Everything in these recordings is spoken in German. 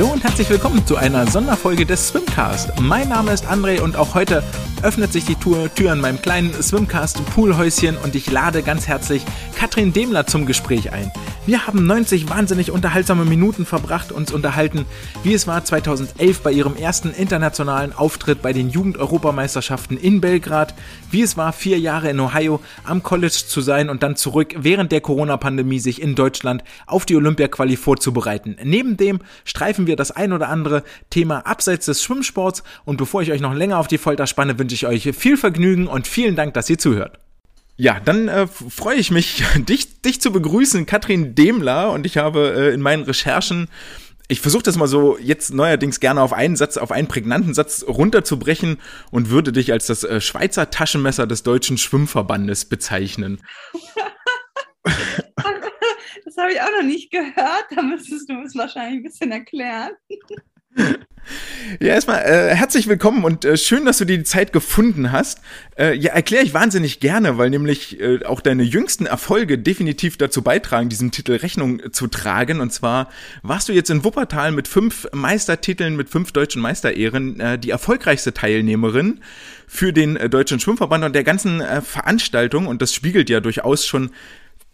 Hallo und herzlich willkommen zu einer Sonderfolge des Swimcast. Mein Name ist André und auch heute öffnet sich die Tür, Tür in meinem kleinen Swimcast Poolhäuschen und ich lade ganz herzlich Katrin Demler zum Gespräch ein. Wir haben 90 wahnsinnig unterhaltsame Minuten verbracht, uns unterhalten, wie es war 2011 bei ihrem ersten internationalen Auftritt bei den Jugend-Europameisterschaften in Belgrad, wie es war vier Jahre in Ohio am College zu sein und dann zurück während der Corona-Pandemie sich in Deutschland auf die Olympia-Quali vorzubereiten. Neben dem streifen wir das ein oder andere Thema abseits des Schwimmsports und bevor ich euch noch länger auf die Folter spanne, wünsche ich euch viel Vergnügen und vielen Dank, dass ihr zuhört. Ja, dann äh, freue ich mich, dich, dich zu begrüßen, Katrin Demler. Und ich habe äh, in meinen Recherchen, ich versuche das mal so jetzt neuerdings gerne auf einen Satz, auf einen prägnanten Satz runterzubrechen und würde dich als das äh, Schweizer Taschenmesser des deutschen Schwimmverbandes bezeichnen. das habe ich auch noch nicht gehört. Da müsstest du es wahrscheinlich ein bisschen erklären. Ja, erstmal äh, herzlich willkommen und äh, schön, dass du dir die Zeit gefunden hast. Äh, ja, erkläre ich wahnsinnig gerne, weil nämlich äh, auch deine jüngsten Erfolge definitiv dazu beitragen, diesem Titel Rechnung zu tragen. Und zwar warst du jetzt in Wuppertal mit fünf Meistertiteln, mit fünf deutschen Meisterehren äh, die erfolgreichste Teilnehmerin für den äh, Deutschen Schwimmverband und der ganzen äh, Veranstaltung. Und das spiegelt ja durchaus schon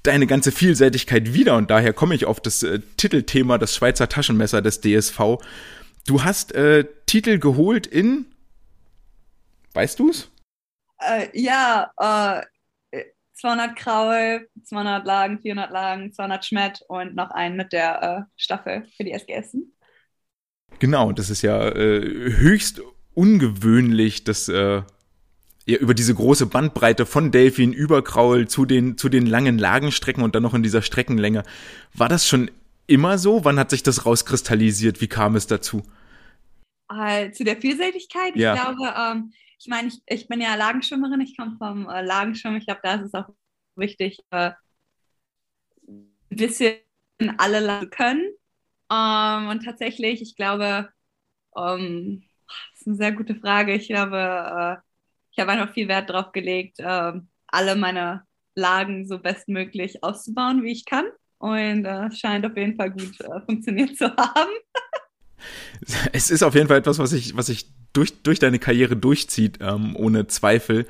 deine ganze Vielseitigkeit wieder. Und daher komme ich auf das äh, Titelthema, das Schweizer Taschenmesser des DSV. Du hast äh, Titel geholt in, weißt du's? Äh, ja, äh, 200 Kraul, 200 Lagen, 400 Lagen, 200 Schmett und noch einen mit der äh, Staffel für die SGS. Genau, das ist ja äh, höchst ungewöhnlich, dass äh, ja, über diese große Bandbreite von Delfin über Kraul zu den, zu den langen Lagenstrecken und dann noch in dieser Streckenlänge. War das schon immer so? Wann hat sich das rauskristallisiert? Wie kam es dazu? Äh, zu der Vielseitigkeit. Ja. Ich glaube, ähm, ich meine, ich, ich bin ja Lagenschwimmerin, ich komme vom äh, Lagenschwimmen. Ich glaube, da ist es auch wichtig, äh, ein bisschen alle Lagen können. Ähm, und tatsächlich, ich glaube, ähm, das ist eine sehr gute Frage. Ich glaube, äh, ich habe einfach viel Wert darauf gelegt, äh, alle meine Lagen so bestmöglich auszubauen, wie ich kann. Und äh, scheint auf jeden Fall gut äh, funktioniert zu haben. es ist auf jeden Fall etwas, was sich was ich durch, durch deine Karriere durchzieht, ähm, ohne Zweifel.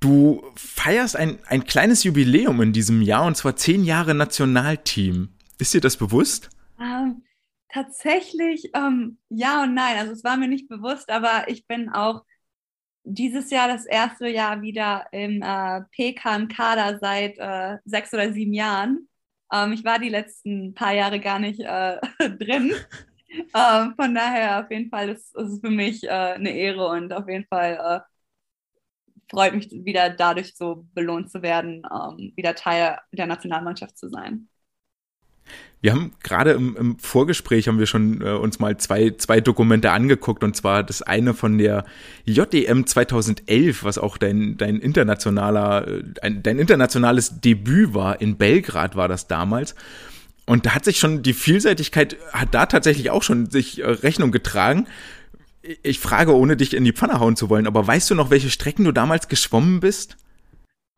Du feierst ein, ein kleines Jubiläum in diesem Jahr und zwar zehn Jahre Nationalteam. Ist dir das bewusst? Ähm, tatsächlich ähm, ja und nein. Also es war mir nicht bewusst, aber ich bin auch dieses Jahr das erste Jahr wieder im äh, PK im Kader seit äh, sechs oder sieben Jahren. Ähm, ich war die letzten paar Jahre gar nicht äh, drin. ähm, von daher auf jeden Fall ist es für mich äh, eine Ehre und auf jeden Fall äh, freut mich wieder dadurch so belohnt zu werden, ähm, wieder Teil der Nationalmannschaft zu sein. Wir haben gerade im, im, Vorgespräch haben wir schon äh, uns mal zwei, zwei Dokumente angeguckt und zwar das eine von der JDM 2011, was auch dein, dein internationaler, äh, ein, dein internationales Debüt war. In Belgrad war das damals. Und da hat sich schon die Vielseitigkeit, hat da tatsächlich auch schon sich äh, Rechnung getragen. Ich frage, ohne dich in die Pfanne hauen zu wollen, aber weißt du noch, welche Strecken du damals geschwommen bist?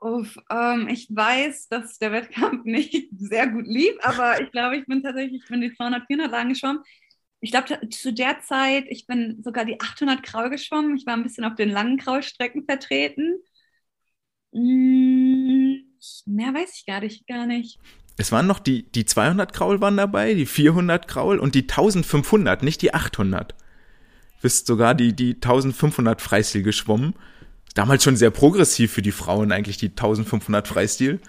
Uff, ähm, ich weiß, dass der Wettkampf nicht sehr gut lief, aber ich glaube, ich bin tatsächlich, ich bin die 200, 400 lang geschwommen. Ich glaube, zu der Zeit, ich bin sogar die 800 Kraul geschwommen. Ich war ein bisschen auf den langen Kraulstrecken vertreten. Hm, mehr weiß ich gar nicht, gar nicht. Es waren noch die, die 200 Kraul waren dabei, die 400 Kraul und die 1500, nicht die 800. Bist sogar die, die 1500 Freistil geschwommen damals schon sehr progressiv für die Frauen eigentlich die 1500 Freistil.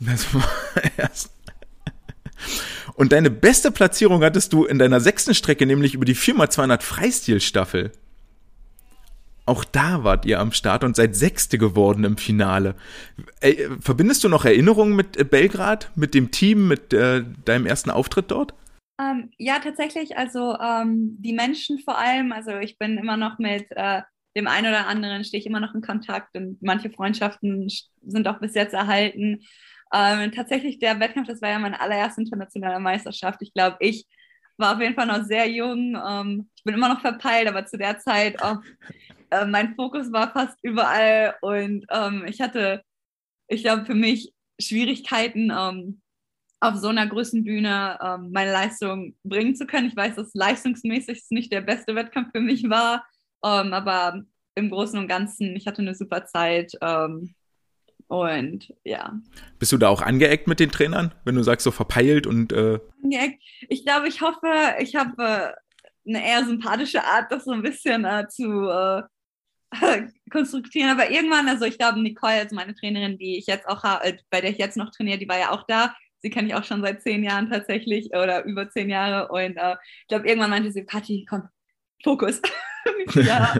Das war erst. Und deine beste Platzierung hattest du in deiner sechsten Strecke, nämlich über die 4x200 Freistil-Staffel. Auch da wart ihr am Start und seid Sechste geworden im Finale. Äh, verbindest du noch Erinnerungen mit äh, Belgrad, mit dem Team, mit äh, deinem ersten Auftritt dort? Ähm, ja, tatsächlich. Also ähm, die Menschen vor allem. Also ich bin immer noch mit äh, dem einen oder anderen stehe ich immer noch in Kontakt und manche Freundschaften sind auch bis jetzt erhalten. Ähm, tatsächlich der Wettkampf, das war ja meine allererste internationale Meisterschaft. Ich glaube, ich war auf jeden Fall noch sehr jung. Ähm, ich bin immer noch verpeilt, aber zu der Zeit, auch, äh, mein Fokus war fast überall und ähm, ich hatte, ich glaube, für mich Schwierigkeiten, ähm, auf so einer Größenbühne ähm, meine Leistung bringen zu können. Ich weiß, dass leistungsmäßig es nicht der beste Wettkampf für mich war, ähm, aber im Großen und Ganzen, ich hatte eine super Zeit. Ähm, und ja. Bist du da auch angeeckt mit den Trainern, wenn du sagst, so verpeilt und. Äh angeeckt? Ich glaube, ich hoffe, ich habe äh, eine eher sympathische Art, das so ein bisschen äh, zu äh, konstruktieren. Aber irgendwann, also ich glaube, Nicole, also meine Trainerin, die ich jetzt auch habe, äh, bei der ich jetzt noch trainiere, die war ja auch da. Sie kenne ich auch schon seit zehn Jahren tatsächlich oder über zehn Jahre. Und äh, ich glaube, irgendwann meinte sie, Kathi, komm, Fokus. ja.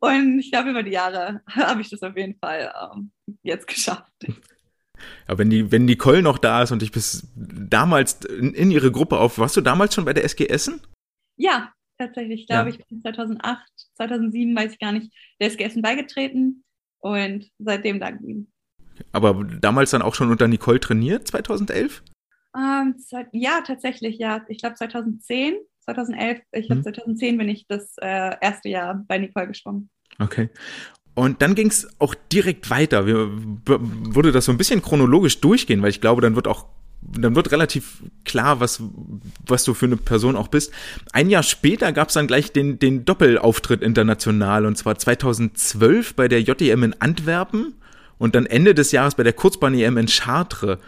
Und ich glaube, über die Jahre habe ich das auf jeden Fall ähm, jetzt geschafft. Ja, wenn die, wenn Nicole noch da ist und ich bis damals in, in, ihre Gruppe auf, warst du damals schon bei der SG Essen? Ja, tatsächlich, glaube ja. ich, bin 2008, 2007, weiß ich gar nicht, der SG Essen beigetreten und seitdem da geblieben. Aber damals dann auch schon unter Nicole trainiert, 2011? Ähm, ja, tatsächlich, ja. Ich glaube 2010 2011. Ich habe hm. 2010 bin ich das äh, erste Jahr bei Nicole geschwommen. Okay. Und dann ging es auch direkt weiter. Wir, würde das so ein bisschen chronologisch durchgehen, weil ich glaube, dann wird auch dann wird relativ klar, was, was du für eine Person auch bist. Ein Jahr später gab es dann gleich den, den Doppelauftritt international und zwar 2012 bei der JEM in Antwerpen und dann Ende des Jahres bei der Kurzbahn-EM in Chartres.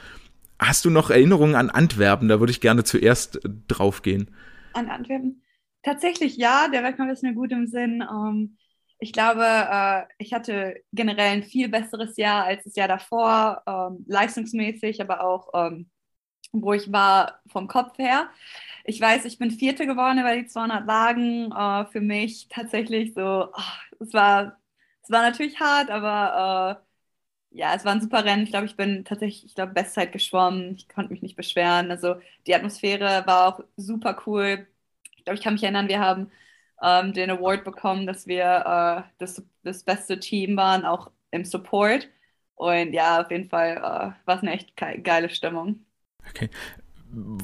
Hast du noch Erinnerungen an Antwerpen? Da würde ich gerne zuerst drauf gehen an Antwerpen? Tatsächlich ja, der Wettkampf ist mir gut im Sinn. Ähm, ich glaube, äh, ich hatte generell ein viel besseres Jahr als das Jahr davor, ähm, leistungsmäßig, aber auch ähm, wo ich war vom Kopf her. Ich weiß, ich bin Vierte geworden über die 200 Lagen. Äh, für mich tatsächlich so, es war, war natürlich hart, aber äh, ja, es war ein super Rennen. Ich glaube, ich bin tatsächlich, ich glaube, Bestzeit geschwommen. Ich konnte mich nicht beschweren. Also die Atmosphäre war auch super cool. Ich glaube, ich kann mich erinnern, wir haben ähm, den Award bekommen, dass wir äh, das, das beste Team waren, auch im Support. Und ja, auf jeden Fall äh, war es eine echt geile Stimmung. Okay.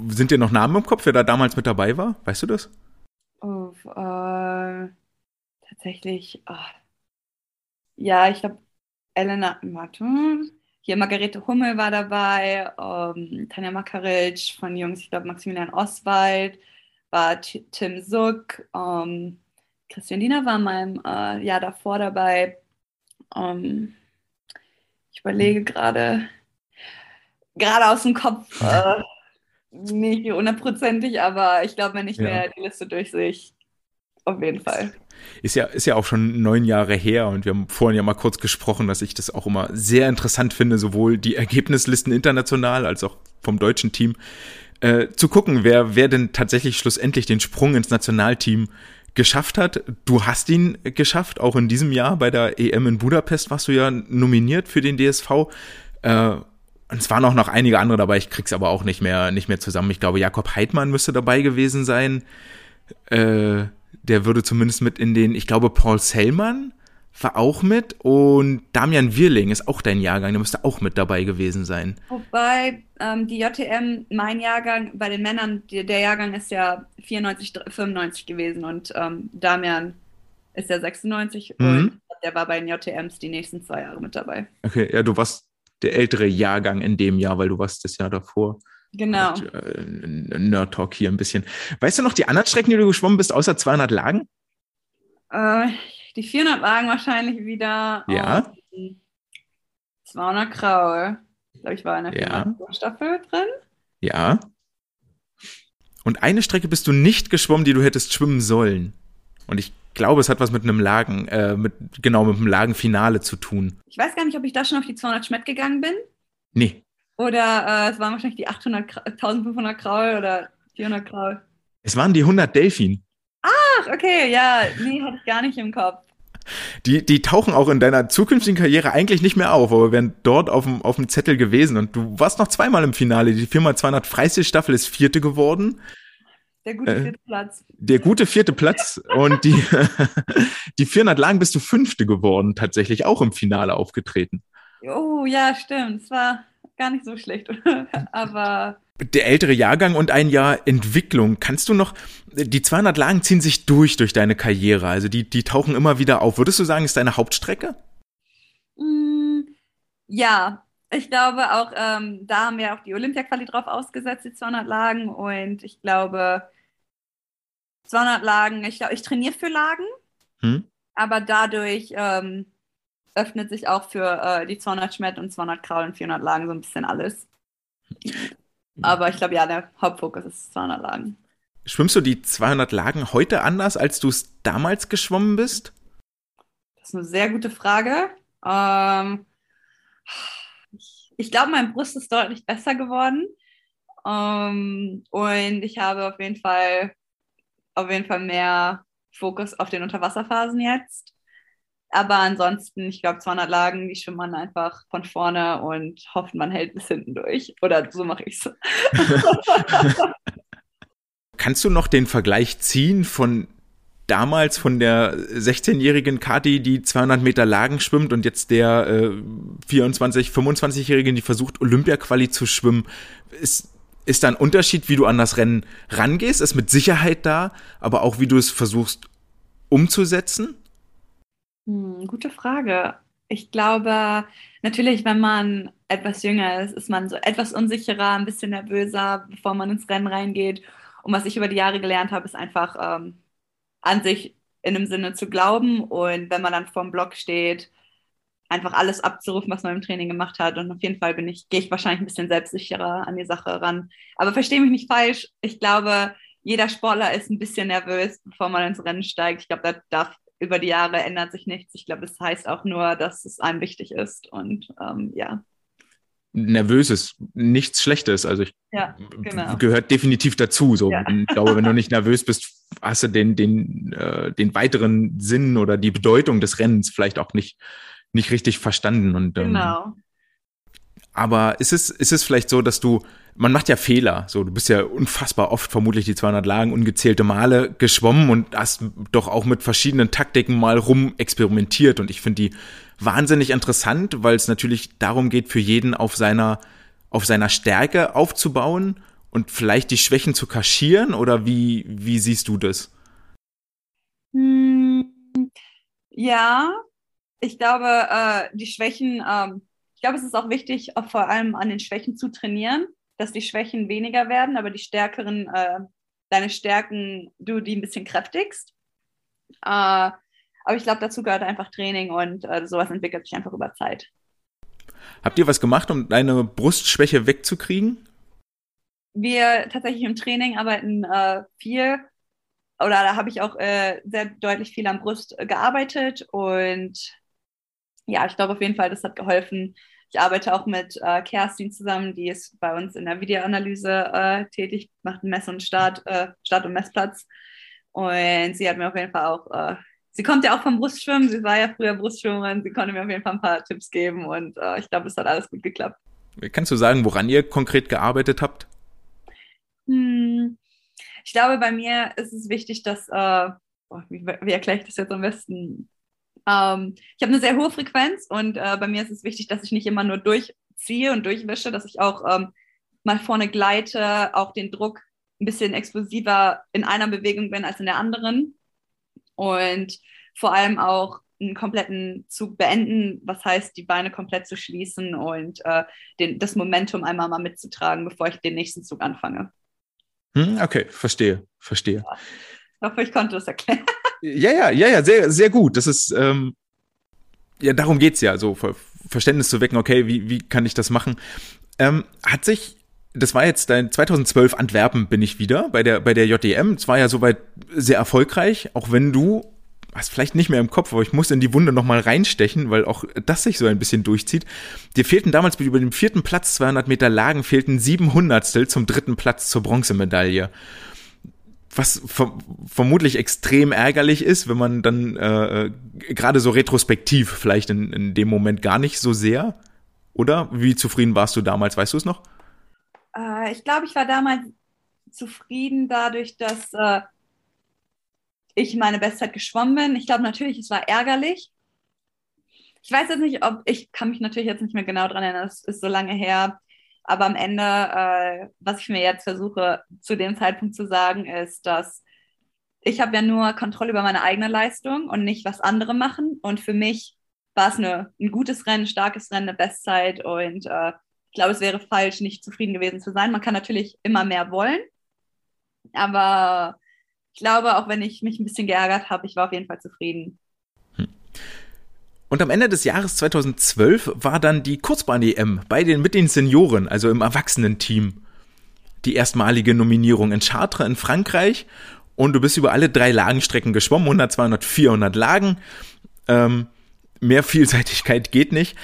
Sind dir noch Namen im Kopf, wer da damals mit dabei war? Weißt du das? Oh, äh, tatsächlich, oh. ja, ich glaube, Elena, warte, hier Margarete Hummel war dabei, ähm, Tanja Makaric von Jungs, ich glaube Maximilian Oswald, war Tim Suck, ähm, Christian Diener war in meinem äh, Jahr davor dabei. Ähm, ich überlege gerade, gerade aus dem Kopf, äh, nicht hundertprozentig, aber ich glaube, wenn ich ja. mir die Liste durchsehe, auf jeden Fall. Ist ja, ist ja auch schon neun Jahre her und wir haben vorhin ja mal kurz gesprochen, dass ich das auch immer sehr interessant finde, sowohl die Ergebnislisten international als auch vom deutschen Team äh, zu gucken, wer, wer denn tatsächlich schlussendlich den Sprung ins Nationalteam geschafft hat. Du hast ihn geschafft, auch in diesem Jahr bei der EM in Budapest warst du ja nominiert für den DSV. Äh, und es waren auch noch einige andere dabei, ich krieg's aber auch nicht mehr, nicht mehr zusammen. Ich glaube, Jakob Heidmann müsste dabei gewesen sein. Äh, der würde zumindest mit in den, ich glaube, Paul Sellmann war auch mit und Damian Wirling ist auch dein Jahrgang, der müsste auch mit dabei gewesen sein. Wobei ähm, die JTM, mein Jahrgang, bei den Männern, die, der Jahrgang ist ja 94, 95 gewesen und ähm, Damian ist ja 96 mhm. und der war bei den JTMs die nächsten zwei Jahre mit dabei. Okay, ja, du warst der ältere Jahrgang in dem Jahr, weil du warst das Jahr davor. Genau. Äh, Nerd Talk hier ein bisschen. Weißt du noch die anderen Strecken, die du geschwommen bist, außer 200 Lagen? Äh, die 400 Wagen wahrscheinlich wieder. Ja. 200 Kraul. Ich glaube, ich war in der ja. Staffel drin. Ja. Und eine Strecke bist du nicht geschwommen, die du hättest schwimmen sollen. Und ich glaube, es hat was mit einem Lagen, äh, mit, genau, mit einem Lagenfinale zu tun. Ich weiß gar nicht, ob ich da schon auf die 200 Schmett gegangen bin. Nee. Oder äh, es waren wahrscheinlich die 800, 1500 Kraul oder 400 Kraul. Es waren die 100 Delfin. Ach, okay, ja, nee, hatte ich gar nicht im Kopf. Die, die tauchen auch in deiner zukünftigen Karriere eigentlich nicht mehr auf, aber wären dort auf dem, auf dem Zettel gewesen. Und du warst noch zweimal im Finale. Die 4x200 Freistil-Staffel ist vierte geworden. Der gute äh, vierte Platz. Der gute vierte Platz. Und die, die 400 Lagen bist du fünfte geworden, tatsächlich auch im Finale aufgetreten. Oh, ja, stimmt. Es war gar nicht so schlecht. aber der ältere Jahrgang und ein Jahr Entwicklung. Kannst du noch, die 200 Lagen ziehen sich durch durch deine Karriere, also die, die tauchen immer wieder auf. Würdest du sagen, ist deine Hauptstrecke? Mm, ja, ich glaube auch, ähm, da haben wir auch die Olympia-Quali drauf ausgesetzt, die 200 Lagen. Und ich glaube, 200 Lagen, ich glaube, ich trainiere für Lagen, hm? aber dadurch ähm, öffnet sich auch für äh, die 200 Schmett und 200 Kraul und 400 Lagen so ein bisschen alles. Aber ich glaube, ja, der Hauptfokus ist 200 Lagen. Schwimmst du die 200 Lagen heute anders, als du es damals geschwommen bist? Das ist eine sehr gute Frage. Ähm, ich, ich glaube, mein Brust ist deutlich besser geworden. Ähm, und ich habe auf jeden Fall auf jeden Fall mehr Fokus auf den Unterwasserphasen jetzt. Aber ansonsten, ich glaube, 200 Lagen, die schwimmt man einfach von vorne und hofft, man hält bis hinten durch. Oder so mache ich es. Kannst du noch den Vergleich ziehen von damals von der 16-jährigen Kati, die 200 Meter Lagen schwimmt und jetzt der äh, 24, 25-jährigen, die versucht Olympia-Quali zu schwimmen? Ist, ist da ein Unterschied, wie du an das Rennen rangehst? Ist mit Sicherheit da, aber auch wie du es versuchst umzusetzen? Hm, gute Frage. Ich glaube, natürlich, wenn man etwas jünger ist, ist man so etwas unsicherer, ein bisschen nervöser, bevor man ins Rennen reingeht. Und was ich über die Jahre gelernt habe, ist einfach ähm, an sich in dem Sinne zu glauben. Und wenn man dann vorm Block steht, einfach alles abzurufen, was man im Training gemacht hat. Und auf jeden Fall bin ich, gehe ich wahrscheinlich ein bisschen selbstsicherer an die Sache ran. Aber verstehe mich nicht falsch. Ich glaube, jeder Sportler ist ein bisschen nervös, bevor man ins Rennen steigt. Ich glaube, da darf über die Jahre ändert sich nichts. Ich glaube, es das heißt auch nur, dass es einem wichtig ist. Und ähm, ja. Nervös ist nichts Schlechtes. Also ich ja, genau. gehört definitiv dazu. So. Ja. Ich glaube, wenn du nicht nervös bist, hast du den, den, äh, den weiteren Sinn oder die Bedeutung des Rennens vielleicht auch nicht, nicht richtig verstanden. Und, ähm, genau. Aber ist es, ist es vielleicht so, dass du man macht ja Fehler. So, du bist ja unfassbar oft vermutlich die 200 Lagen ungezählte Male geschwommen und hast doch auch mit verschiedenen Taktiken mal rum experimentiert. Und ich finde die wahnsinnig interessant, weil es natürlich darum geht, für jeden auf seiner, auf seiner Stärke aufzubauen und vielleicht die Schwächen zu kaschieren. Oder wie, wie siehst du das? Hm, ja, ich glaube, äh, die Schwächen, ähm, ich glaube, es ist auch wichtig, vor allem an den Schwächen zu trainieren dass die Schwächen weniger werden, aber die stärkeren, äh, deine Stärken, du die ein bisschen kräftigst. Äh, aber ich glaube, dazu gehört einfach Training und äh, sowas entwickelt sich einfach über Zeit. Habt ihr was gemacht, um deine Brustschwäche wegzukriegen? Wir tatsächlich im Training arbeiten äh, viel oder da habe ich auch äh, sehr deutlich viel am Brust gearbeitet und ja, ich glaube auf jeden Fall, das hat geholfen, ich arbeite auch mit äh, Kerstin zusammen, die ist bei uns in der Videoanalyse äh, tätig, macht Mess- und Start, äh, Start- und Messplatz. Und sie hat mir auf jeden Fall auch, äh, sie kommt ja auch vom Brustschwimmen, sie war ja früher Brustschwimmerin, sie konnte mir auf jeden Fall ein paar Tipps geben und äh, ich glaube, es hat alles gut geklappt. Kannst du sagen, woran ihr konkret gearbeitet habt? Hm, ich glaube, bei mir ist es wichtig, dass, äh, wie, wie erkläre ich das jetzt am besten? Ähm, ich habe eine sehr hohe Frequenz und äh, bei mir ist es wichtig, dass ich nicht immer nur durchziehe und durchwische, dass ich auch ähm, mal vorne gleite, auch den Druck ein bisschen explosiver in einer Bewegung bin als in der anderen. Und vor allem auch einen kompletten Zug beenden, was heißt, die Beine komplett zu schließen und äh, den, das Momentum einmal mal mitzutragen, bevor ich den nächsten Zug anfange. Hm, okay, verstehe, verstehe. Ja. Ich hoffe, ich konnte das erklären. Ja, ja, ja, ja, sehr, sehr gut. Das ist, ähm, ja, darum geht's ja, so Verständnis zu wecken, okay, wie, wie kann ich das machen? Ähm, hat sich, das war jetzt dein 2012 Antwerpen bin ich wieder bei der, bei der JDM. Es war ja soweit sehr erfolgreich, auch wenn du, hast vielleicht nicht mehr im Kopf, aber ich muss in die Wunde nochmal reinstechen, weil auch das sich so ein bisschen durchzieht. Dir fehlten damals über dem vierten Platz 200 Meter Lagen fehlten sieben Hundertstel zum dritten Platz zur Bronzemedaille was vermutlich extrem ärgerlich ist, wenn man dann äh, äh, gerade so retrospektiv vielleicht in, in dem Moment gar nicht so sehr, oder? Wie zufrieden warst du damals, weißt du es noch? Äh, ich glaube, ich war damals zufrieden dadurch, dass äh, ich meine Bestzeit geschwommen bin. Ich glaube natürlich, es war ärgerlich. Ich weiß jetzt nicht, ob ich kann mich natürlich jetzt nicht mehr genau dran erinnern, das ist so lange her. Aber am Ende, äh, was ich mir jetzt versuche zu dem Zeitpunkt zu sagen, ist, dass ich habe ja nur Kontrolle über meine eigene Leistung und nicht, was andere machen. Und für mich war es ein gutes Rennen, starkes Rennen, eine Bestzeit und äh, ich glaube, es wäre falsch, nicht zufrieden gewesen zu sein. Man kann natürlich immer mehr wollen, aber ich glaube, auch wenn ich mich ein bisschen geärgert habe, ich war auf jeden Fall zufrieden. Und am Ende des Jahres 2012 war dann die Kurzbahn-EM bei den, mit den Senioren, also im Erwachsenenteam, die erstmalige Nominierung in Chartres in Frankreich. Und du bist über alle drei Lagenstrecken geschwommen, 100, 200, 400 Lagen. Ähm, mehr Vielseitigkeit geht nicht.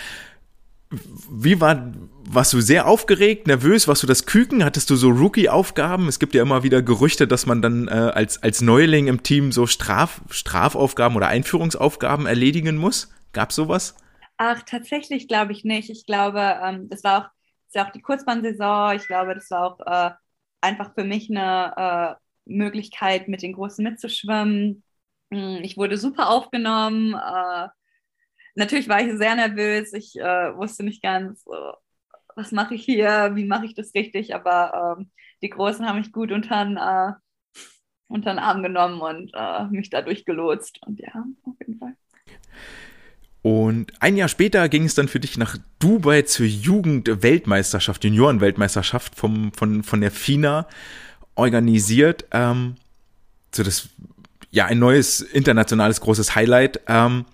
Wie war, warst du sehr aufgeregt, nervös? Warst du das Küken? Hattest du so Rookie-Aufgaben? Es gibt ja immer wieder Gerüchte, dass man dann äh, als, als Neuling im Team so Straf, Strafaufgaben oder Einführungsaufgaben erledigen muss. Gab sowas? Ach, tatsächlich glaube ich nicht. Ich glaube, ähm, das war auch, das war auch die Kurzbahnsaison. Ich glaube, das war auch äh, einfach für mich eine äh, Möglichkeit, mit den Großen mitzuschwimmen. Hm, ich wurde super aufgenommen. Äh, natürlich war ich sehr nervös. Ich äh, wusste nicht ganz, äh, was mache ich hier, wie mache ich das richtig. Aber ähm, die Großen haben mich gut unter den, äh, unter den Arm genommen und mich dadurch gelotst. Und ja. Und ein Jahr später ging es dann für dich nach Dubai zur Jugend-Weltmeisterschaft, Junioren-Weltmeisterschaft vom, von, von der FINA organisiert. Ähm, so das, ja, ein neues internationales großes Highlight. Ähm,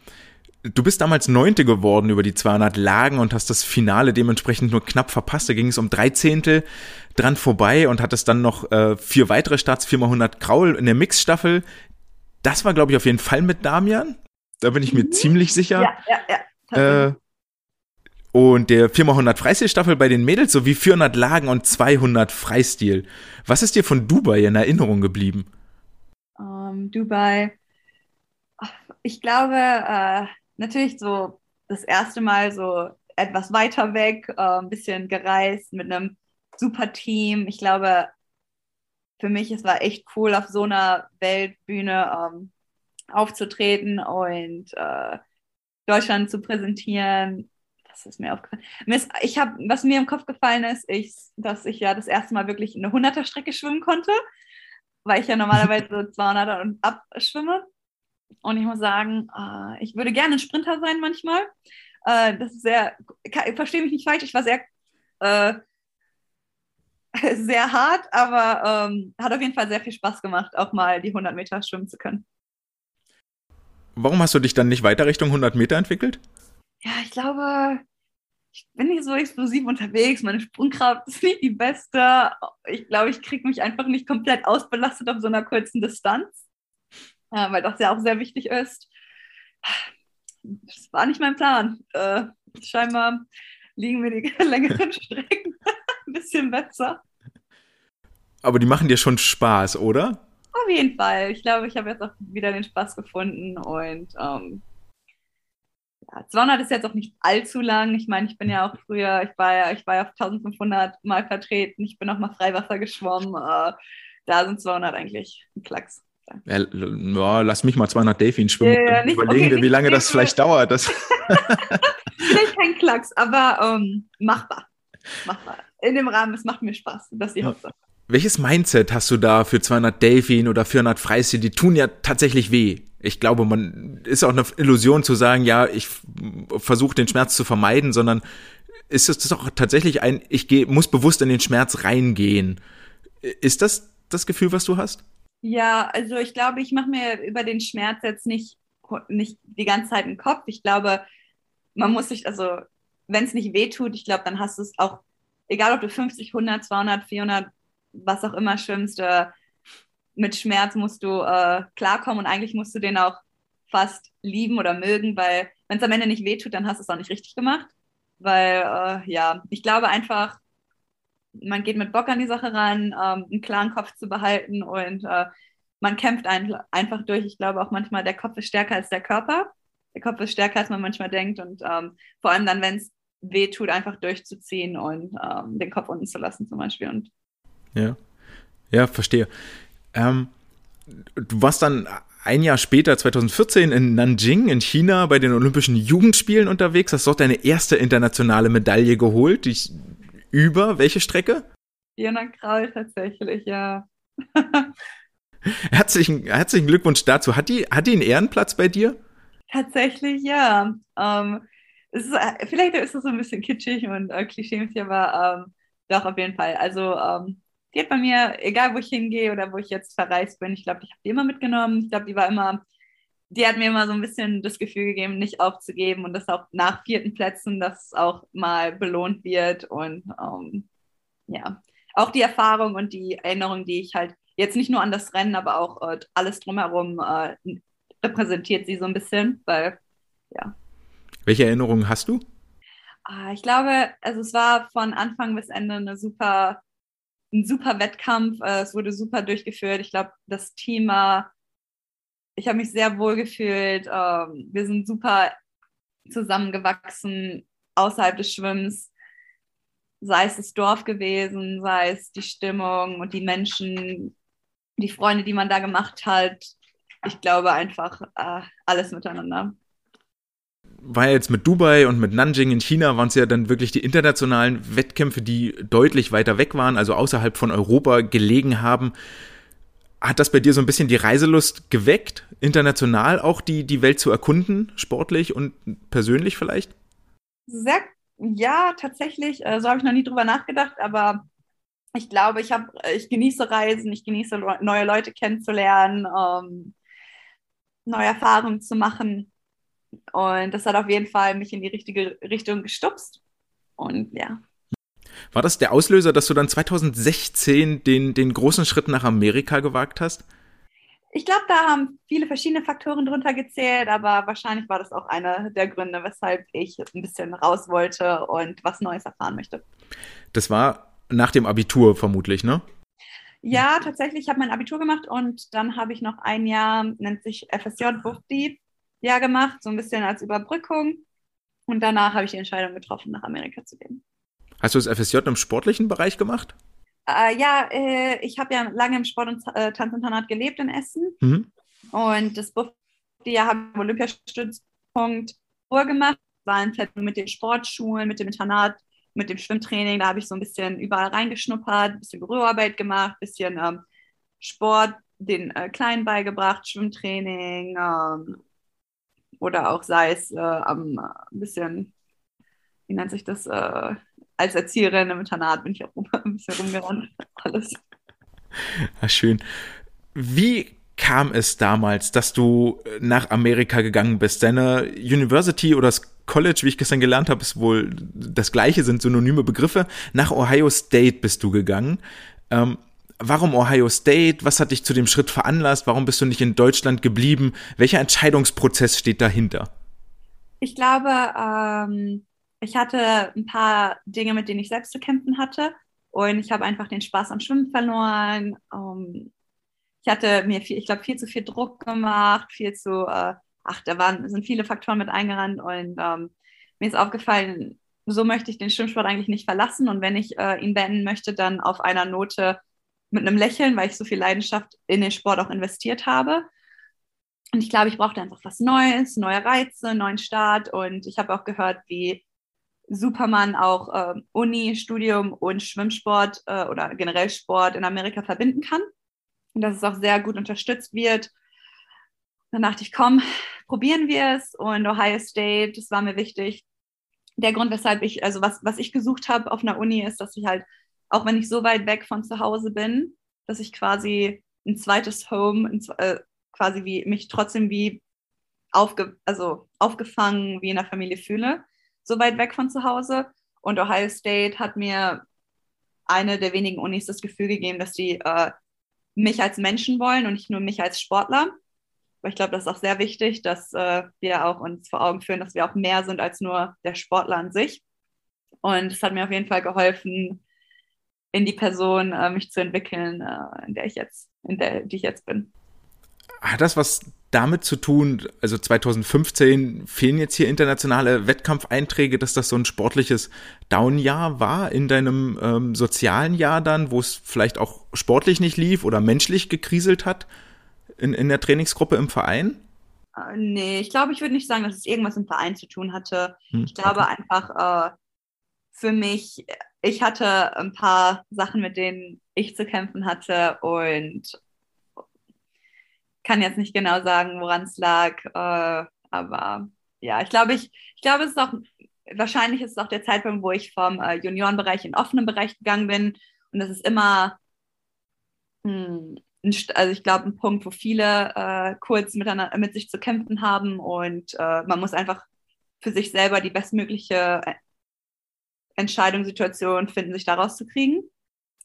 Du bist damals Neunte geworden über die 200 Lagen und hast das Finale dementsprechend nur knapp verpasst. Da ging es um drei Zehntel dran vorbei und hattest dann noch äh, vier weitere Starts, viermal 100 Kraul in der Mixstaffel. Das war, glaube ich, auf jeden Fall mit Damian. Da bin ich mir mhm. ziemlich sicher. Ja, ja, ja. Äh, und der 4x100 Freistilstaffel bei den Mädels sowie 400 Lagen und 200 Freistil. Was ist dir von Dubai in Erinnerung geblieben? Um, ähm, Dubai, ich glaube, äh, natürlich so das erste Mal so etwas weiter weg, äh, ein bisschen gereist mit einem super Team. Ich glaube, für mich, es war echt cool, auf so einer Weltbühne ähm, aufzutreten und äh, Deutschland zu präsentieren. Das ist mir aufgefallen. Ich habe, was mir im Kopf gefallen ist, ich, dass ich ja das erste Mal wirklich eine 100er Strecke schwimmen konnte, weil ich ja normalerweise so 200er und ab schwimme. Und ich muss sagen, äh, ich würde gerne ein Sprinter sein manchmal. Äh, das ist sehr, ich verstehe mich nicht falsch, ich war sehr, äh, sehr hart, aber ähm, hat auf jeden Fall sehr viel Spaß gemacht, auch mal die 100 Meter schwimmen zu können. Warum hast du dich dann nicht weiter Richtung 100 Meter entwickelt? Ja, ich glaube, ich bin nicht so explosiv unterwegs. Meine Sprungkraft ist nicht die beste. Ich glaube, ich kriege mich einfach nicht komplett ausbelastet auf so einer kurzen Distanz äh, weil das ja auch sehr wichtig ist. Das war nicht mein Plan. Äh, scheinbar liegen mir die längeren Strecken ein bisschen besser. Aber die machen dir schon Spaß, oder? Auf jeden Fall. Ich glaube, ich habe jetzt auch wieder den Spaß gefunden und ähm, ja, 200 ist jetzt auch nicht allzu lang. Ich meine, ich bin ja auch früher, ich war ja, ich war ja auf 1500 Mal vertreten. Ich bin auch mal Freiwasser geschwommen. Äh, da sind 200 eigentlich ein Klacks. Ja, ja, lass mich mal 200 Delfin schwimmen. Ja, nicht, Überlegen okay, wir, wie lange das vielleicht dauert. Das vielleicht kein Klacks, aber ähm, machbar. Machbar. In dem Rahmen, es macht mir Spaß. Das ist die Hauptsache. Welches Mindset hast du da für 200 Delfin oder 400 Freistil? Die tun ja tatsächlich weh. Ich glaube, man ist auch eine Illusion zu sagen, ja, ich versuche den Schmerz zu vermeiden, sondern ist es doch tatsächlich ein, ich geh, muss bewusst in den Schmerz reingehen. Ist das das Gefühl, was du hast? Ja, also ich glaube, ich mache mir über den Schmerz jetzt nicht, nicht die ganze Zeit einen Kopf. Ich glaube, man muss sich, also wenn es nicht wehtut, ich glaube, dann hast du es auch, egal ob du 50, 100, 200, 400, was auch immer schwimmst, äh, mit Schmerz musst du äh, klarkommen und eigentlich musst du den auch fast lieben oder mögen, weil wenn es am Ende nicht wehtut, dann hast du es auch nicht richtig gemacht. Weil, äh, ja, ich glaube einfach, man geht mit Bock an die Sache ran, ähm, einen klaren Kopf zu behalten und äh, man kämpft ein, einfach durch. Ich glaube auch manchmal, der Kopf ist stärker als der Körper. Der Kopf ist stärker, als man manchmal denkt und ähm, vor allem dann, wenn es weh tut, einfach durchzuziehen und ähm, den Kopf unten zu lassen zum Beispiel. Und ja, ja, verstehe. Ähm, du warst dann ein Jahr später, 2014, in Nanjing in China bei den Olympischen Jugendspielen unterwegs, hast dort deine erste internationale Medaille geholt. Die über welche Strecke? Jana Kraul tatsächlich, ja. herzlichen, herzlichen Glückwunsch dazu. Hat die, hat die einen Ehrenplatz bei dir? Tatsächlich, ja. Ähm, ist, äh, vielleicht ist es so ein bisschen kitschig und äh, klischeemäßig, aber ähm, doch, auf jeden Fall. Also, ähm, die hat bei mir, egal wo ich hingehe oder wo ich jetzt verreist bin, ich glaube, ich habe die immer mitgenommen. Ich glaube, die war immer, die hat mir immer so ein bisschen das Gefühl gegeben, nicht aufzugeben und dass auch nach vierten Plätzen das auch mal belohnt wird. Und ähm, ja, auch die Erfahrung und die Erinnerung, die ich halt jetzt nicht nur an das Rennen, aber auch äh, alles drumherum äh, repräsentiert sie so ein bisschen, weil ja. Welche Erinnerungen hast du? Ah, ich glaube, also es war von Anfang bis Ende eine super, ein super Wettkampf. Äh, es wurde super durchgeführt. Ich glaube, das war, ich habe mich sehr wohl gefühlt. Ähm, wir sind super zusammengewachsen außerhalb des Schwimmens. Sei es das Dorf gewesen, sei es die Stimmung und die Menschen, die Freunde, die man da gemacht hat. Ich glaube einfach äh, alles miteinander war ja jetzt mit Dubai und mit Nanjing in China waren es ja dann wirklich die internationalen Wettkämpfe, die deutlich weiter weg waren, also außerhalb von Europa gelegen haben. Hat das bei dir so ein bisschen die Reiselust geweckt, international auch die, die Welt zu erkunden, sportlich und persönlich vielleicht? Sehr, ja, tatsächlich. Äh, so habe ich noch nie drüber nachgedacht, aber ich glaube, ich, hab, ich genieße Reisen, ich genieße neue Leute kennenzulernen, ähm, neue Erfahrungen zu machen. Und das hat auf jeden Fall mich in die richtige Richtung gestupst. Und ja. War das der Auslöser, dass du dann 2016 den, den großen Schritt nach Amerika gewagt hast? Ich glaube, da haben viele verschiedene Faktoren drunter gezählt, aber wahrscheinlich war das auch einer der Gründe, weshalb ich ein bisschen raus wollte und was Neues erfahren möchte. Das war nach dem Abitur vermutlich, ne? Ja, tatsächlich. Ich habe mein Abitur gemacht und dann habe ich noch ein Jahr, nennt sich FSJ Bufdi, Jahr gemacht, so ein bisschen als Überbrückung. Und danach habe ich die Entscheidung getroffen, nach Amerika zu gehen. Hast du das FSJ im sportlichen Bereich gemacht? Äh, ja, äh, ich habe ja lange im Sport- und äh, Tanzinternat gelebt in Essen. Mhm. Und das Buffy-Jahr habe ich Olympiastützpunkt vorgemacht. War in Verbindung mit den Sportschulen, mit dem Internat, mit dem Schwimmtraining. Da habe ich so ein bisschen überall reingeschnuppert, ein bisschen Berührarbeit gemacht, ein bisschen ähm, Sport den äh, Kleinen beigebracht, Schwimmtraining, ähm, oder auch sei es äh, am ein bisschen, wie nennt sich das, äh, als Erzieherin im Internat bin ich auch ein bisschen rumgerannt. Alles. Ja, schön. Wie kam es damals, dass du nach Amerika gegangen bist? Deine University oder das College, wie ich gestern gelernt habe, ist wohl das gleiche, sind synonyme Begriffe. Nach Ohio State bist du gegangen. Ähm, warum Ohio State? Was hat dich zu dem Schritt veranlasst? Warum bist du nicht in Deutschland geblieben? Welcher Entscheidungsprozess steht dahinter? Ich glaube, ähm, ich hatte ein paar Dinge, mit denen ich selbst zu kämpfen hatte. Und ich habe einfach den Spaß am Schwimmen verloren. Ähm, ich hatte mir, viel, ich glaube, viel zu viel Druck gemacht, viel zu, äh, ach, da waren, sind viele Faktoren mit eingerannt. Und ähm, mir ist aufgefallen, so möchte ich den Schwimmsport eigentlich nicht verlassen. Und wenn ich äh, ihn beenden möchte, dann auf einer Note, mit einem Lächeln, weil ich so viel Leidenschaft in den Sport auch investiert habe. Und ich glaube, ich brauchte einfach was Neues, neue Reize, neuen Start. Und ich habe auch gehört, wie Superman auch äh, Uni, Studium und Schwimmsport äh, oder generell Sport in Amerika verbinden kann. Und dass es auch sehr gut unterstützt wird. Dann dachte ich, komm, probieren wir es. Und Ohio State, das war mir wichtig. Der Grund, weshalb ich, also was, was ich gesucht habe auf einer Uni, ist, dass ich halt auch wenn ich so weit weg von zu Hause bin, dass ich quasi ein zweites Home, ein, äh, quasi wie mich trotzdem wie aufge, also aufgefangen wie in der Familie fühle, so weit weg von zu Hause. Und Ohio State hat mir eine der wenigen Unis das Gefühl gegeben, dass die äh, mich als Menschen wollen und nicht nur mich als Sportler. Aber ich glaube, das ist auch sehr wichtig, dass äh, wir auch uns vor Augen führen, dass wir auch mehr sind als nur der Sportler an sich. Und es hat mir auf jeden Fall geholfen, in die Person äh, mich zu entwickeln, äh, in der ich jetzt, in der die ich jetzt bin. Hat das was damit zu tun, also 2015 fehlen jetzt hier internationale Wettkampfeinträge, dass das so ein sportliches Downjahr war in deinem ähm, sozialen Jahr dann, wo es vielleicht auch sportlich nicht lief oder menschlich gekriselt hat in, in der Trainingsgruppe im Verein? Äh, nee, ich glaube, ich würde nicht sagen, dass es irgendwas im Verein zu tun hatte. Hm, ich glaube einfach, äh, für mich ich hatte ein paar Sachen, mit denen ich zu kämpfen hatte und kann jetzt nicht genau sagen, woran es lag. Äh, Aber ja, ich glaube, ich, ich glaube, es ist auch, wahrscheinlich ist es auch der Zeitpunkt, wo ich vom äh, Juniorenbereich in offenen Bereich gegangen bin. Und das ist immer, mh, hm, also ich glaube, ein Punkt, wo viele äh, kurz miteinander, mit sich zu kämpfen haben und äh, man muss einfach für sich selber die bestmögliche äh, Entscheidungssituation finden, sich da rauszukriegen.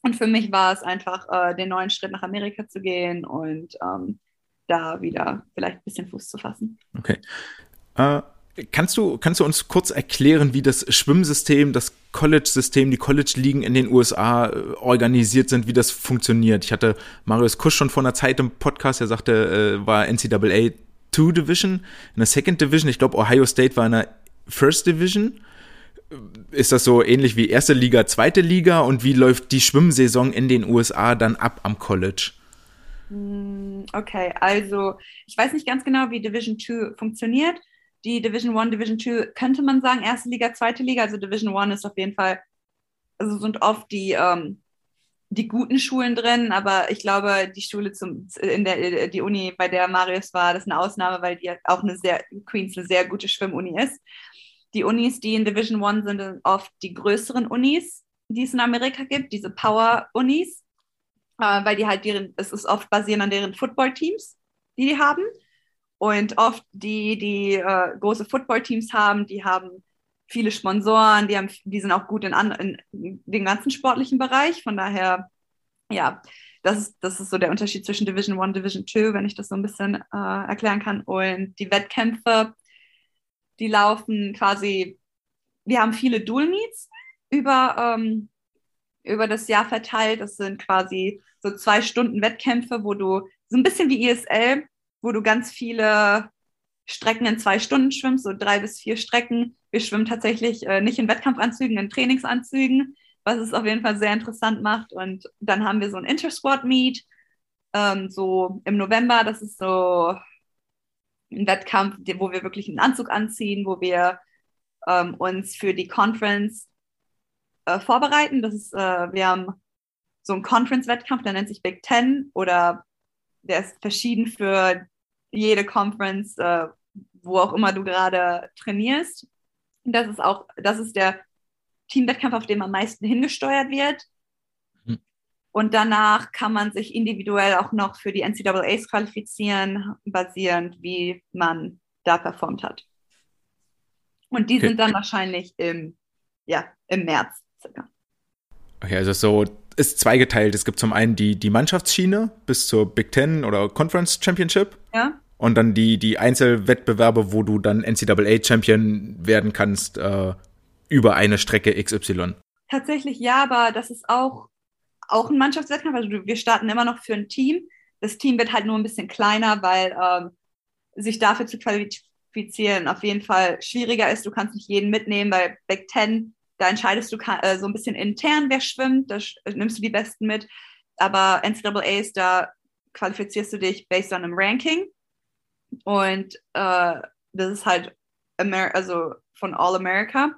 Und für mich war es einfach, äh, den neuen Schritt nach Amerika zu gehen und ähm, da wieder vielleicht ein bisschen Fuß zu fassen. Okay. Äh, kannst, du, kannst du uns kurz erklären, wie das Schwimmsystem, das College-System, die College-Ligen in den USA äh, organisiert sind, wie das funktioniert? Ich hatte Marius Kusch schon vor einer Zeit im Podcast, er sagte, äh, war NCAA 2 Division, in der Second Division. Ich glaube, Ohio State war in der First Division ist das so ähnlich wie erste Liga, zweite Liga und wie läuft die Schwimmsaison in den USA dann ab am College? Hm, okay, also ich weiß nicht ganz genau, wie Division 2 funktioniert. Die Division 1, Division 2 könnte man sagen, erste Liga, zweite Liga. Also Division 1 ist auf jeden Fall, also sind oft die, ähm, die guten Schulen drin, aber ich glaube, die Schule zum, in der, die Uni, bei der Marius war, das ist eine Ausnahme, weil die auch eine sehr, Queens eine sehr gute Schwimmuni ist die Unis, die in Division One sind, oft die größeren Unis, die es in Amerika gibt, diese Power-Unis, äh, weil die halt deren, es ist oft basierend an deren Football-Teams, die die haben. Und oft die, die äh, große Football-Teams haben, die haben viele Sponsoren, die, haben, die sind auch gut in, an, in den ganzen sportlichen Bereich. Von daher, ja, das ist, das ist so der Unterschied zwischen Division 1 Division 2, wenn ich das so ein bisschen äh, erklären kann. Und die Wettkämpfe die laufen quasi, wir haben viele Dual Meets über, ähm, über das Jahr verteilt. Das sind quasi so zwei Stunden Wettkämpfe, wo du so ein bisschen wie ISL, wo du ganz viele Strecken in zwei Stunden schwimmst, so drei bis vier Strecken. Wir schwimmen tatsächlich äh, nicht in Wettkampfanzügen, in Trainingsanzügen, was es auf jeden Fall sehr interessant macht. Und dann haben wir so ein Intersquad Meet, ähm, so im November. Das ist so ein Wettkampf, wo wir wirklich einen Anzug anziehen, wo wir ähm, uns für die Conference äh, vorbereiten. Das ist, äh, wir haben so einen Conference-Wettkampf, der nennt sich Big Ten oder der ist verschieden für jede Conference, äh, wo auch immer du gerade trainierst. Das ist auch, das ist der Teamwettkampf, auf dem am meisten hingesteuert wird. Und danach kann man sich individuell auch noch für die NCAAs qualifizieren, basierend, wie man da performt hat. Und die okay. sind dann wahrscheinlich im, ja, im März circa. Okay, also so ist zweigeteilt. Es gibt zum einen die, die Mannschaftsschiene bis zur Big Ten oder Conference Championship. Ja. Und dann die, die Einzelwettbewerbe, wo du dann NCAA Champion werden kannst äh, über eine Strecke XY. Tatsächlich ja, aber das ist auch auch ein Mannschaftswettkampf. Also wir starten immer noch für ein Team. Das Team wird halt nur ein bisschen kleiner, weil ähm, sich dafür zu qualifizieren auf jeden Fall schwieriger ist. Du kannst nicht jeden mitnehmen, weil Big Ten, da entscheidest du äh, so ein bisschen intern, wer schwimmt. Da nimmst du die Besten mit. Aber NCAA ist da qualifizierst du dich based on einem Ranking. Und äh, das ist halt Amer also von All America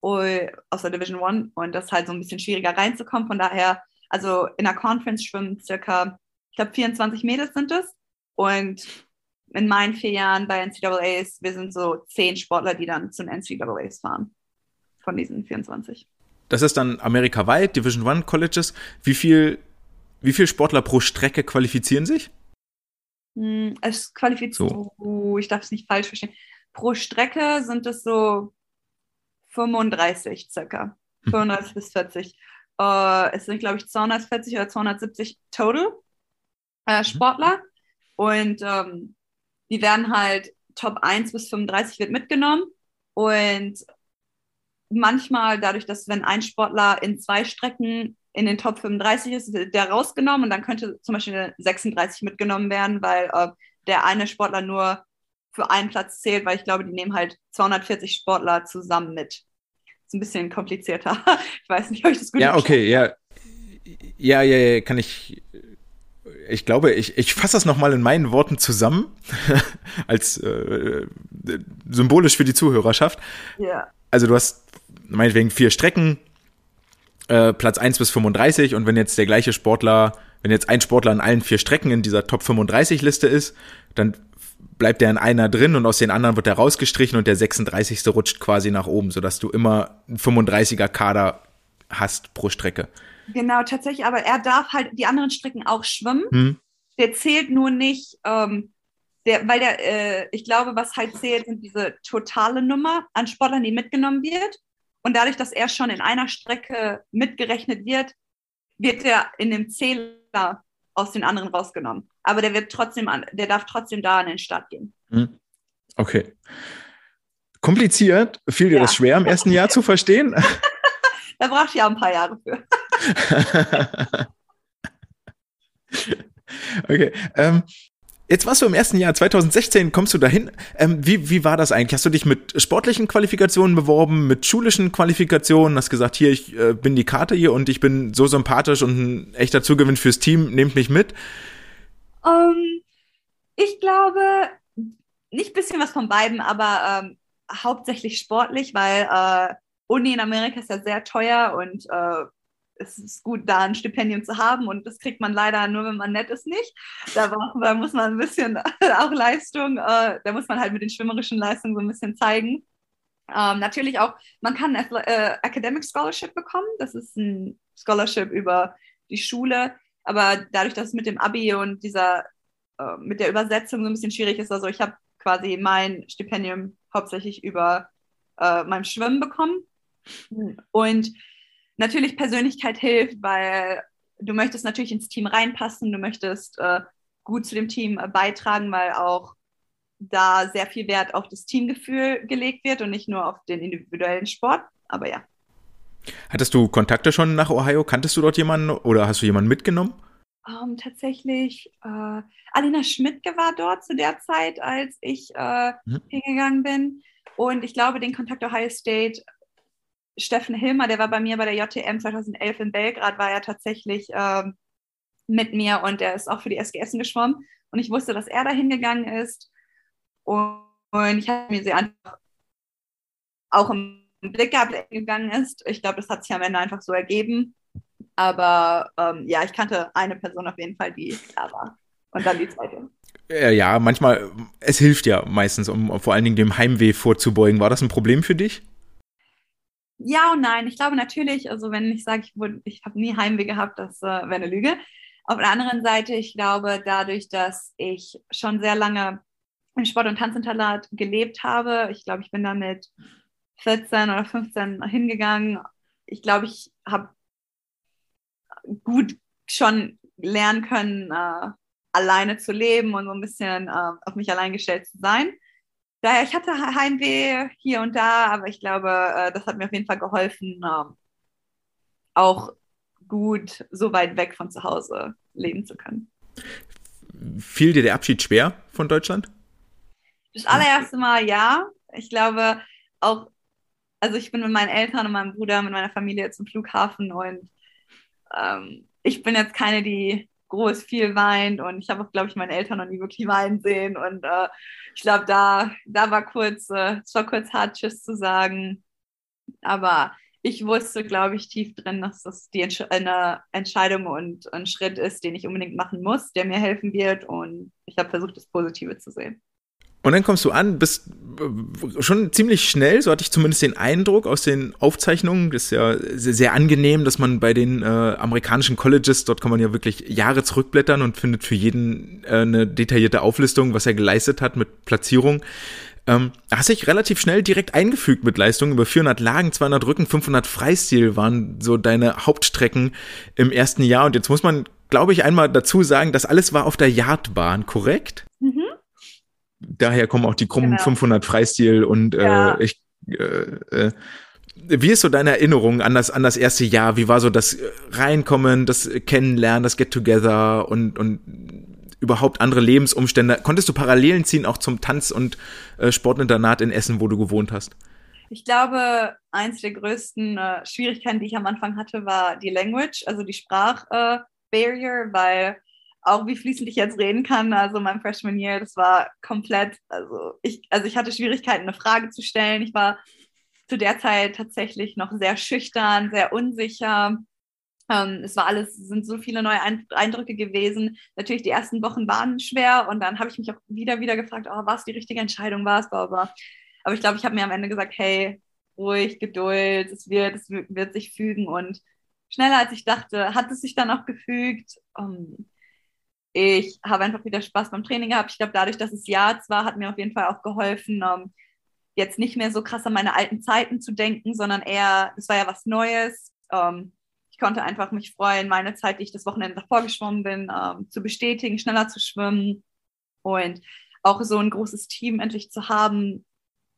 aus der Division One und das ist halt so ein bisschen schwieriger reinzukommen. Von daher also in der Conference schwimmen circa, ich glaube, 24 Mädels sind es. Und in meinen vier Jahren bei NCAAs, wir sind so zehn Sportler, die dann zu den NCAAs fahren. Von diesen 24. Das ist dann amerikaweit, Division One Colleges. Wie viel, wie viel Sportler pro Strecke qualifizieren sich? Hm, es qualifiziert, so. oh, ich darf es nicht falsch verstehen. Pro Strecke sind es so 35 circa. 35 hm. bis 40. Uh, es sind, glaube ich, 240 oder 270 total äh, mhm. Sportler. Und ähm, die werden halt Top 1 bis 35 wird mitgenommen. Und manchmal dadurch, dass wenn ein Sportler in zwei Strecken in den Top 35 ist, wird der rausgenommen und dann könnte zum Beispiel 36 mitgenommen werden, weil äh, der eine Sportler nur für einen Platz zählt, weil ich glaube, die nehmen halt 240 Sportler zusammen mit ist ein bisschen komplizierter. Ich weiß nicht, ob ich das gut Ja, okay, ja. Ja, ja, ja, kann ich. Ich glaube, ich, ich fasse das nochmal in meinen Worten zusammen, als äh, symbolisch für die Zuhörerschaft. Ja. Also du hast meinetwegen vier Strecken, äh, Platz 1 bis 35 und wenn jetzt der gleiche Sportler, wenn jetzt ein Sportler an allen vier Strecken in dieser Top 35 Liste ist, dann bleibt der in einer drin und aus den anderen wird er rausgestrichen und der 36. rutscht quasi nach oben, sodass du immer einen 35er Kader hast pro Strecke. Genau, tatsächlich, aber er darf halt die anderen Strecken auch schwimmen. Hm. Der zählt nur nicht, ähm, der, weil der, äh, ich glaube, was halt zählt, sind diese totale Nummer an Sportlern, die mitgenommen wird. Und dadurch, dass er schon in einer Strecke mitgerechnet wird, wird er in dem Zähler aus den anderen rausgenommen. Aber der wird trotzdem an, der darf trotzdem da an den Start gehen. Hm. Okay. Kompliziert, fiel dir ja. das schwer im ersten Jahr zu verstehen? da braucht ich ja ein paar Jahre für. okay. Ähm, Jetzt warst du im ersten Jahr, 2016 kommst du dahin. Ähm, wie, wie war das eigentlich? Hast du dich mit sportlichen Qualifikationen beworben, mit schulischen Qualifikationen? Hast gesagt, hier, ich äh, bin die Karte hier und ich bin so sympathisch und ein echter Zugewinn fürs Team, nehmt mich mit? Ähm, ich glaube, nicht ein bisschen was von beiden, aber ähm, hauptsächlich sportlich, weil äh, Uni in Amerika ist ja sehr teuer und äh, es ist gut, da ein Stipendium zu haben und das kriegt man leider nur, wenn man nett ist, nicht. Da, da muss man ein bisschen auch Leistung, äh, da muss man halt mit den schwimmerischen Leistungen so ein bisschen zeigen. Ähm, natürlich auch, man kann ein äh, Academic Scholarship bekommen, das ist ein Scholarship über die Schule, aber dadurch, dass es mit dem Abi und dieser, äh, mit der Übersetzung so ein bisschen schwierig ist, also ich habe quasi mein Stipendium hauptsächlich über äh, meinem Schwimmen bekommen und natürlich Persönlichkeit hilft, weil du möchtest natürlich ins Team reinpassen, du möchtest äh, gut zu dem Team äh, beitragen, weil auch da sehr viel Wert auf das Teamgefühl gelegt wird und nicht nur auf den individuellen Sport. Aber ja. Hattest du Kontakte schon nach Ohio? Kanntest du dort jemanden oder hast du jemanden mitgenommen? Um, ähm, tatsächlich, äh, Alina Schmidtke war dort zu der Zeit, als ich äh, mhm. hingegangen bin. Und ich glaube, den Kontakt Ohio State Steffen Hilmer, der war bei mir bei der JTM 2011 in Belgrad, war er tatsächlich ähm, mit mir und der ist auch für die SGS geschwommen. Und ich wusste, dass er da hingegangen ist. Und, und ich habe mir sie einfach auch im Blick gehabt, gegangen ist. Ich glaube, das hat sich am Ende einfach so ergeben. Aber ähm, ja, ich kannte eine Person auf jeden Fall, die da war. Und dann die zweite. Ja, manchmal, es hilft ja meistens, um vor allen Dingen dem Heimweh vorzubeugen. War das ein Problem für dich? Ja und nein. Ich glaube natürlich, also wenn ich sage, ich, ich habe nie Heimweh gehabt, das äh, wäre eine Lüge. Auf der anderen Seite, ich glaube, dadurch, dass ich schon sehr lange im Sport- und Tanzinternat gelebt habe, ich glaube, ich bin da mit 14 oder 15 hingegangen. Ich glaube, ich habe gut schon lernen können, äh, alleine zu leben und so ein bisschen äh, auf mich allein gestellt zu sein daher, ich hatte Heimweh hier und da, aber ich glaube, äh, das hat mir auf jeden Fall geholfen, ähm, auch gut so weit weg von zu Hause leben zu können. Fiel dir der Abschied schwer von Deutschland? Das allererste Mal ja. Ich glaube auch, also ich bin mit meinen Eltern und meinem Bruder, mit meiner Familie zum Flughafen und ähm, ich bin jetzt keine, die groß viel weint und ich habe auch, glaube ich, meine Eltern noch nie wirklich weinen sehen und äh, ich glaube, da, da war kurz, äh, war kurz hart, Tschüss zu sagen, aber ich wusste, glaube ich, tief drin, dass das die Entsch eine Entscheidung und ein Schritt ist, den ich unbedingt machen muss, der mir helfen wird und ich habe versucht, das Positive zu sehen. Und dann kommst du an, bist äh, schon ziemlich schnell, so hatte ich zumindest den Eindruck aus den Aufzeichnungen. Das ist ja sehr, sehr angenehm, dass man bei den äh, amerikanischen Colleges, dort kann man ja wirklich Jahre zurückblättern und findet für jeden äh, eine detaillierte Auflistung, was er geleistet hat mit Platzierung. Ähm, hast dich relativ schnell direkt eingefügt mit Leistungen. Über 400 Lagen, 200 Rücken, 500 Freistil waren so deine Hauptstrecken im ersten Jahr. Und jetzt muss man, glaube ich, einmal dazu sagen, das alles war auf der Yardbahn, korrekt? Mhm daher kommen auch die krummen genau. 500 Freistil und äh, ja. äh, ich, äh, äh, wie ist so deine Erinnerung an das, an das erste Jahr? Wie war so das Reinkommen, das Kennenlernen, das Get-Together und, und überhaupt andere Lebensumstände? Konntest du Parallelen ziehen auch zum Tanz- und äh, Sportinternat in Essen, wo du gewohnt hast? Ich glaube, eins der größten äh, Schwierigkeiten, die ich am Anfang hatte, war die Language, also die Sprachbarrier, äh, weil auch wie fließend ich jetzt reden kann. Also mein Freshman Year, das war komplett, also ich, also ich hatte Schwierigkeiten, eine Frage zu stellen. Ich war zu der Zeit tatsächlich noch sehr schüchtern, sehr unsicher. Ähm, es war alles, sind so viele neue Eindrücke gewesen. Natürlich, die ersten Wochen waren schwer und dann habe ich mich auch wieder, wieder gefragt, oh, war die richtige Entscheidung, war es, aber, aber ich glaube, ich habe mir am Ende gesagt, hey, ruhig, Geduld, es wird, es wird sich fügen und schneller als ich dachte, hat es sich dann auch gefügt. Um, ich habe einfach wieder Spaß beim Training gehabt. Ich glaube, dadurch, dass es Yards war, hat mir auf jeden Fall auch geholfen, um, jetzt nicht mehr so krass an meine alten Zeiten zu denken, sondern eher, es war ja was Neues. Um, ich konnte einfach mich freuen, meine Zeit, die ich das Wochenende davor geschwommen bin, ähm, zu bestätigen, schneller zu schwimmen. Und auch so ein großes Team endlich zu haben,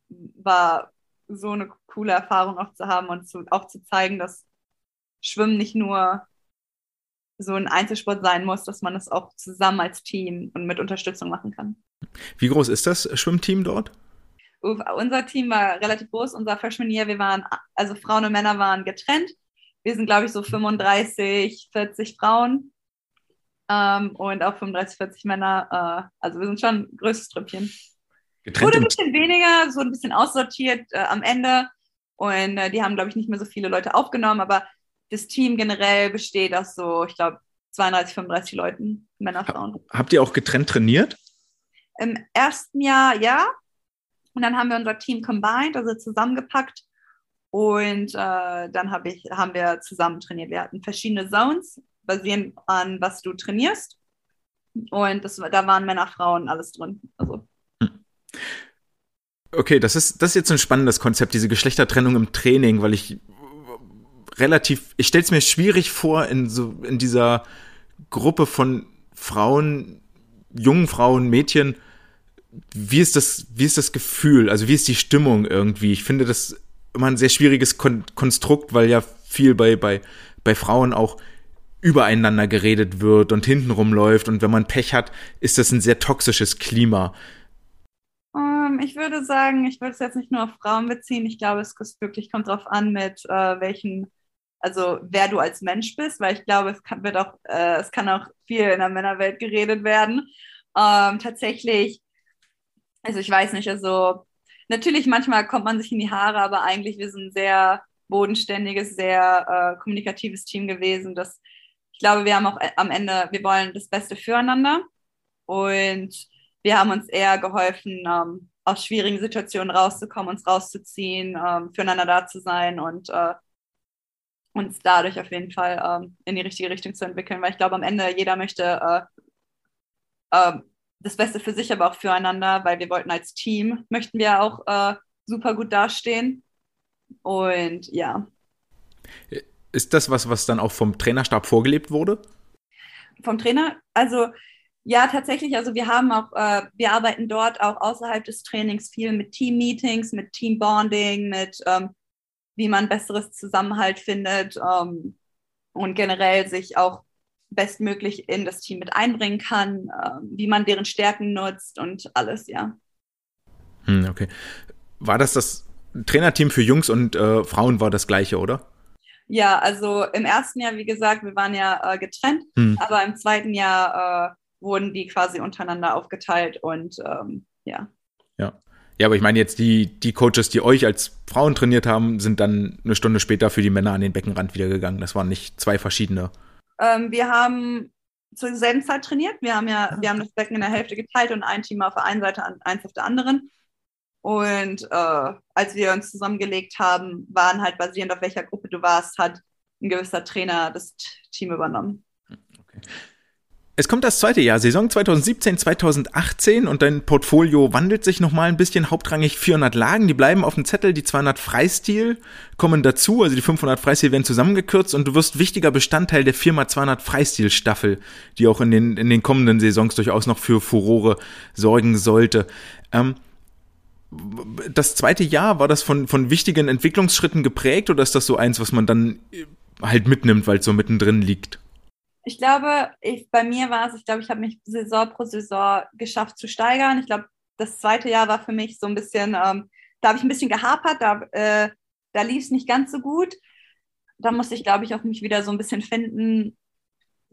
war so eine coole Erfahrung auch zu haben und zu, auch zu zeigen, dass Schwimmen nicht nur so ein Einzelsport sein muss, dass man es auch zusammen als Team und mit Unterstützung machen kann. Wie groß ist das Schwimmteam dort? Unser Team war relativ groß, unser Freshman Year, wir waren, also Frauen und Männer waren getrennt wir sind, glaube ich, so 35, 40 Frauen ähm, und auch 35, 40 Männer. Äh, also wir sind schon ein größtes Trüppchen. Getrennt Wurde ein bisschen weniger, so ein bisschen aussortiert äh, am Ende. Und äh, die haben, glaube ich, nicht mehr so viele Leute aufgenommen, aber das Team generell besteht aus so, ich glaube, 32, 35 Leuten, Männer, Frauen. Habt ihr auch getrennt trainiert? Im ersten Jahr ja. Und dann haben wir unser Team combined, also zusammengepackt und äh, dann hab ich, haben wir zusammen trainiert. Wir hatten verschiedene Zones, basierend an was du trainierst. Und das, da waren Männer, Frauen, alles drin. Also. Hm. Okay, das ist, das ist jetzt ein spannendes Konzept, diese Geschlechtertrennung im Training, weil ich relativ, ich stelle es mir schwierig vor, in so in dieser Gruppe von Frauen, jungen Frauen, Mädchen, wie ist das, wie ist das Gefühl? Also wie ist die Stimmung irgendwie? Ich finde das immer ein sehr schwieriges Kon Konstrukt, weil ja viel bei, bei, bei Frauen auch übereinander geredet wird und hintenrum läuft und wenn man Pech hat, ist das ein sehr toxisches Klima. Ähm, ich würde sagen, ich würde es jetzt nicht nur auf Frauen beziehen. Ich glaube, es wirklich kommt darauf an, mit äh, welchen, also wer du als Mensch bist, weil ich glaube, es kann, wird auch, äh, es kann auch viel in der Männerwelt geredet werden. Ähm, tatsächlich, also ich weiß nicht, also natürlich manchmal kommt man sich in die Haare, aber eigentlich wir sind ein sehr bodenständiges, sehr äh, kommunikatives Team gewesen. Das, ich glaube, wir haben auch äh, am Ende, wir wollen das Beste füreinander und wir haben uns eher geholfen, ähm, aus schwierigen Situationen rauszukommen, uns rauszuziehen, ähm, füreinander da zu sein und äh, uns dadurch auf jeden Fall ähm, in die richtige Richtung zu entwickeln, weil ich glaube, am Ende jeder möchte äh, äh, das Beste für sich, aber auch füreinander, weil wir wollten als Team, möchten wir auch äh, super gut dastehen. Und ja. Ist das was, was dann auch vom Trainerstab vorgelebt wurde? Vom Trainer? Also ja, tatsächlich. Also wir haben auch, äh, wir arbeiten dort auch außerhalb des Trainings viel mit Team-Meetings, mit Team-Bonding, mit ähm, wie man besseres Zusammenhalt findet ähm, und generell sich auch bestmöglich in das Team mit einbringen kann, äh, wie man deren Stärken nutzt und alles, ja. Hm, okay. War das das Trainerteam für Jungs und äh, Frauen war das gleiche, oder? Ja, also im ersten Jahr, wie gesagt, wir waren ja äh, getrennt, hm. aber im zweiten Jahr äh, wurden die quasi untereinander aufgeteilt und ähm, ja. Ja. Ja, aber ich meine jetzt, die, die Coaches, die euch als Frauen trainiert haben, sind dann eine Stunde später für die Männer an den Beckenrand wieder gegangen. Das waren nicht zwei verschiedene. Ähm, wir haben zur selben Zeit trainiert. Wir haben ja, wir haben das Becken in der Hälfte geteilt und ein Team auf der einen Seite, eins auf der anderen. Und äh, als wir uns zusammengelegt haben, waren halt basierend auf welcher Gruppe du warst, hat ein gewisser Trainer das Team übernommen. Okay. Es kommt das zweite Jahr, Saison 2017, 2018 und dein Portfolio wandelt sich nochmal ein bisschen, hauptrangig 400 Lagen, die bleiben auf dem Zettel, die 200 Freistil kommen dazu, also die 500 Freistil werden zusammengekürzt und du wirst wichtiger Bestandteil der Firma 200 Freistil Staffel, die auch in den, in den kommenden Saisons durchaus noch für Furore sorgen sollte. Ähm, das zweite Jahr, war das von, von wichtigen Entwicklungsschritten geprägt oder ist das so eins, was man dann halt mitnimmt, weil es so mittendrin liegt? Ich glaube, ich, bei mir war es, ich glaube, ich habe mich Saison pro Saison geschafft zu steigern. Ich glaube, das zweite Jahr war für mich so ein bisschen, ähm, da habe ich ein bisschen gehapert, da, äh, da lief es nicht ganz so gut. Da musste ich, glaube ich, auch mich wieder so ein bisschen finden.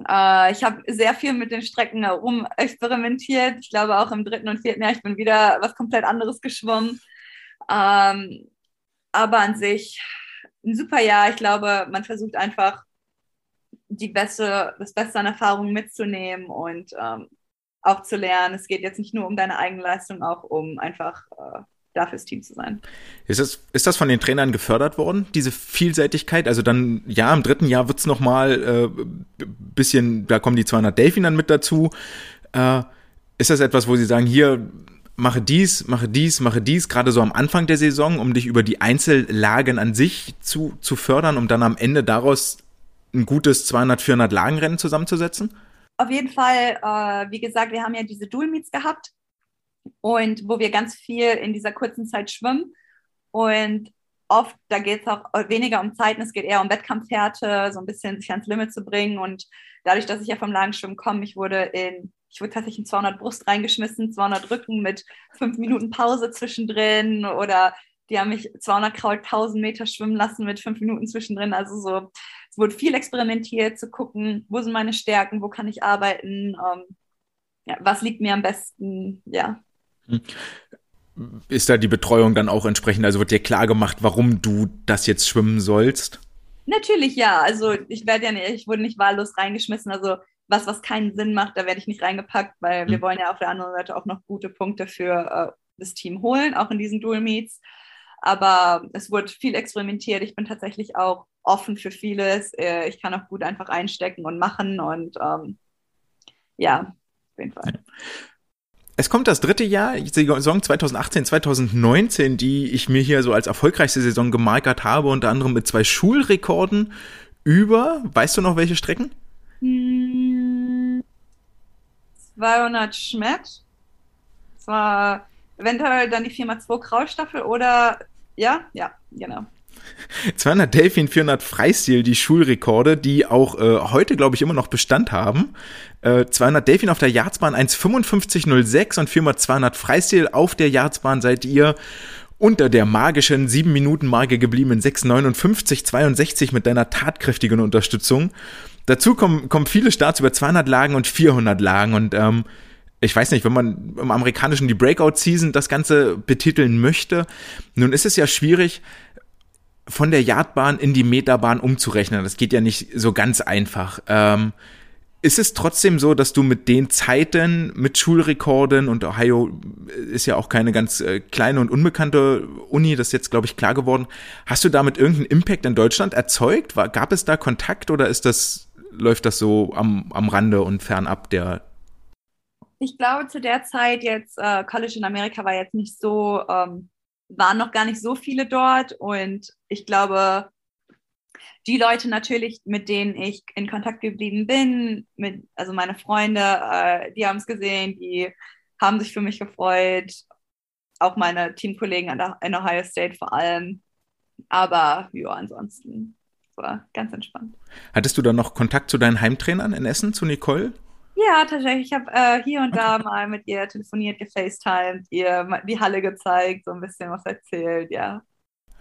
Äh, ich habe sehr viel mit den Strecken herum experimentiert. Ich glaube auch im dritten und vierten Jahr, ich bin wieder was komplett anderes geschwommen. Ähm, aber an sich ein super Jahr. Ich glaube, man versucht einfach die beste, das Beste an Erfahrungen mitzunehmen und ähm, auch zu lernen. Es geht jetzt nicht nur um deine Eigenleistung, auch um einfach äh, da fürs Team zu sein. Ist das, ist das von den Trainern gefördert worden, diese Vielseitigkeit? Also dann, ja, im dritten Jahr wird's noch mal äh, bisschen, da kommen die 200 Delfin dann mit dazu. Äh, ist das etwas, wo Sie sagen, hier, mache dies, mache dies, mache dies, gerade so am Anfang der Saison, um dich über die Einzellagen an sich zu, zu fördern, um dann am Ende daraus ein gutes 200, 400 Lagenrennen zusammenzusetzen? Auf jeden Fall, äh, wie gesagt, wir haben ja diese Dual Meets gehabt und wo wir ganz viel in dieser kurzen Zeit schwimmen. Und oft, da geht es auch weniger um Zeiten, es geht eher um Wettkampfhärte, so ein bisschen sich ans Limit zu bringen. Und dadurch, dass ich ja vom Lagenschwimmen komme, ich wurde in, ich wurde tatsächlich in 200 Brust reingeschmissen, 200 Rücken mit fünf Minuten Pause zwischendrin oder die haben mich 200 Kraul 1000 Meter schwimmen lassen mit fünf Minuten zwischendrin. Also so, es wurde viel experimentiert, zu gucken, wo sind meine Stärken, wo kann ich arbeiten, ähm, ja, was liegt mir am besten, ja. Hm. Ist da die Betreuung dann auch entsprechend, also wird dir klar gemacht, warum du das jetzt schwimmen sollst? Natürlich ja. Also ich werde ja nicht, ich wurde nicht wahllos reingeschmissen. Also was, was keinen Sinn macht, da werde ich nicht reingepackt, weil mhm. wir wollen ja auf der anderen Seite auch noch gute Punkte für äh, das Team holen, auch in diesen Dual Meets. Aber es wurde viel experimentiert. Ich bin tatsächlich auch offen für vieles. Äh, ich kann auch gut einfach einstecken und machen und ähm, ja, auf jeden Fall. Es kommt das dritte Jahr, die Saison 2018, 2019, die ich mir hier so als erfolgreichste Saison gemarkert habe, unter anderem mit zwei Schulrekorden über, weißt du noch welche Strecken? 200 Schmidt. Das war eventuell dann die 4x2 Kraulstaffel oder, ja, ja, genau. 200 Delfin, 400 Freistil, die Schulrekorde, die auch äh, heute, glaube ich, immer noch Bestand haben. Äh, 200 Delfin auf der Yardsbahn 1,5506 und 400 200 Freistil auf der Yardsbahn seid ihr unter der magischen 7-Minuten-Marke geblieben in 6,59,62 mit deiner tatkräftigen Unterstützung. Dazu kommen, kommen viele Starts über 200 Lagen und 400 Lagen und ähm, ich weiß nicht, wenn man im amerikanischen die Breakout-Season das Ganze betiteln möchte, nun ist es ja schwierig, von der Yardbahn in die Meterbahn umzurechnen. Das geht ja nicht so ganz einfach. Ähm, ist es trotzdem so, dass du mit den Zeiten, mit Schulrekorden und Ohio ist ja auch keine ganz äh, kleine und unbekannte Uni, das ist jetzt, glaube ich, klar geworden. Hast du damit irgendeinen Impact in Deutschland erzeugt? War, gab es da Kontakt oder ist das, läuft das so am, am Rande und fernab der? Ich glaube, zu der Zeit jetzt, äh, College in Amerika war jetzt nicht so ähm, waren noch gar nicht so viele dort und ich glaube, die Leute natürlich, mit denen ich in Kontakt geblieben bin, mit, also meine Freunde, äh, die haben es gesehen, die haben sich für mich gefreut, auch meine Teamkollegen an der, in Ohio State vor allem. Aber ja, ansonsten war ganz entspannt. Hattest du dann noch Kontakt zu deinen Heimtrainern in Essen, zu Nicole? Ja, tatsächlich. Ich habe äh, hier und da mal mit ihr telefoniert, gefacetimed, ihr die Halle gezeigt, so ein bisschen was erzählt, ja.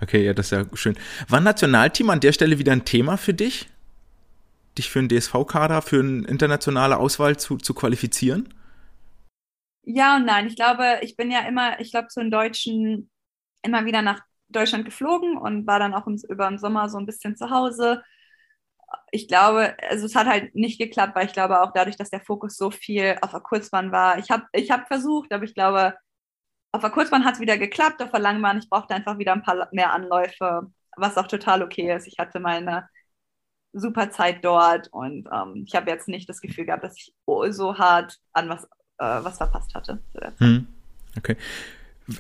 Okay, ja, das ist ja schön. War Nationalteam an der Stelle wieder ein Thema für dich? Dich für einen DSV-Kader, für eine internationale Auswahl zu, zu qualifizieren? Ja und nein. Ich glaube, ich bin ja immer, ich glaube, zu den Deutschen immer wieder nach Deutschland geflogen und war dann auch im, über den Sommer so ein bisschen zu Hause ich glaube, also es hat halt nicht geklappt, weil ich glaube auch dadurch, dass der Fokus so viel auf der Kurzbahn war. Ich habe ich hab versucht, aber ich glaube, auf der Kurzbahn hat es wieder geklappt, auf der Langbahn, ich brauchte einfach wieder ein paar mehr Anläufe, was auch total okay ist. Ich hatte meine super Zeit dort und ähm, ich habe jetzt nicht das Gefühl gehabt, dass ich so hart an was, äh, was verpasst hatte. Hm. Okay.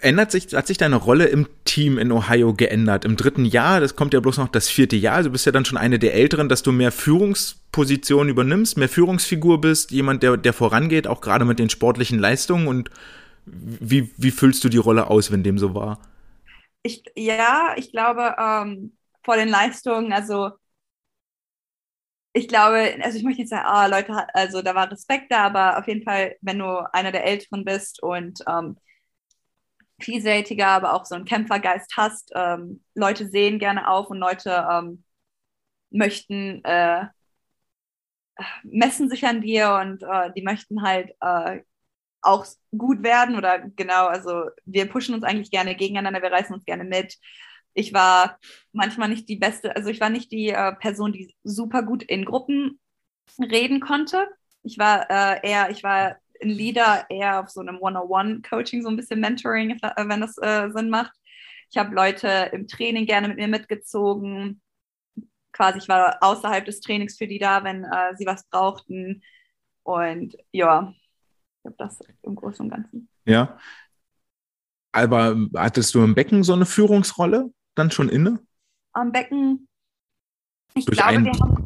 Ändert sich, hat sich deine Rolle im Team in Ohio geändert? Im dritten Jahr, das kommt ja bloß noch das vierte Jahr, also bist ja dann schon eine der Älteren, dass du mehr Führungspositionen übernimmst, mehr Führungsfigur bist, jemand, der, der vorangeht, auch gerade mit den sportlichen Leistungen und wie, wie füllst du die Rolle aus, wenn dem so war? Ich, ja, ich glaube, ähm, vor den Leistungen, also ich glaube, also ich möchte nicht sagen, ah, Leute, also da war Respekt da, aber auf jeden Fall, wenn du einer der Älteren bist und ähm, vielseitiger, aber auch so einen Kämpfergeist hast. Ähm, Leute sehen gerne auf und Leute ähm, möchten, äh, messen sich an dir und äh, die möchten halt äh, auch gut werden oder genau, also wir pushen uns eigentlich gerne gegeneinander, wir reißen uns gerne mit. Ich war manchmal nicht die beste, also ich war nicht die äh, Person, die super gut in Gruppen reden konnte. Ich war äh, eher, ich war Leader eher auf so einem One-on-One-Coaching, so ein bisschen Mentoring, wenn das äh, Sinn macht. Ich habe Leute im Training gerne mit mir mitgezogen. Quasi, ich war außerhalb des Trainings für die da, wenn äh, sie was brauchten. Und ja, ich glaube, das im Großen und Ganzen. Ja. Aber hattest du im Becken so eine Führungsrolle dann schon inne? Am Becken, ich durch glaube, wir haben.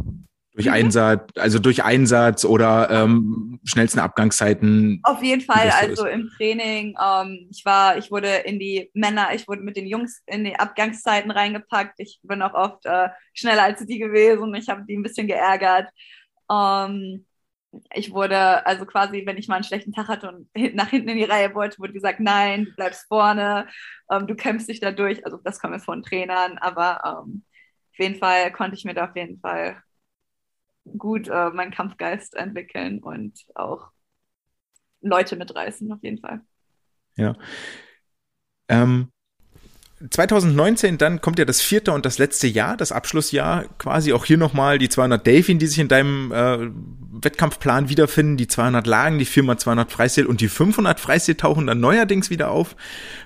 Durch mhm. Einsatz, also durch Einsatz oder ähm, schnellsten Abgangszeiten. Auf jeden Fall, also ist. im Training. Ähm, ich war, ich wurde in die Männer, ich wurde mit den Jungs in die Abgangszeiten reingepackt. Ich bin auch oft äh, schneller als die gewesen. Ich habe die ein bisschen geärgert. Ähm, ich wurde, also quasi, wenn ich mal einen schlechten Tag hatte und nach hinten in die Reihe wollte, wurde gesagt, nein, du bleibst vorne, ähm, du kämpfst dich da durch. Also das kommt jetzt von Trainern, aber ähm, auf jeden Fall konnte ich mir da auf jeden Fall gut äh, meinen Kampfgeist entwickeln und auch Leute mitreißen, auf jeden Fall. Ja. Ähm, 2019, dann kommt ja das vierte und das letzte Jahr, das Abschlussjahr, quasi auch hier nochmal die 200 Delfin, die sich in deinem äh, Wettkampfplan wiederfinden, die 200 Lagen, die 4x200 Freistil und die 500 Freistil tauchen dann neuerdings wieder auf.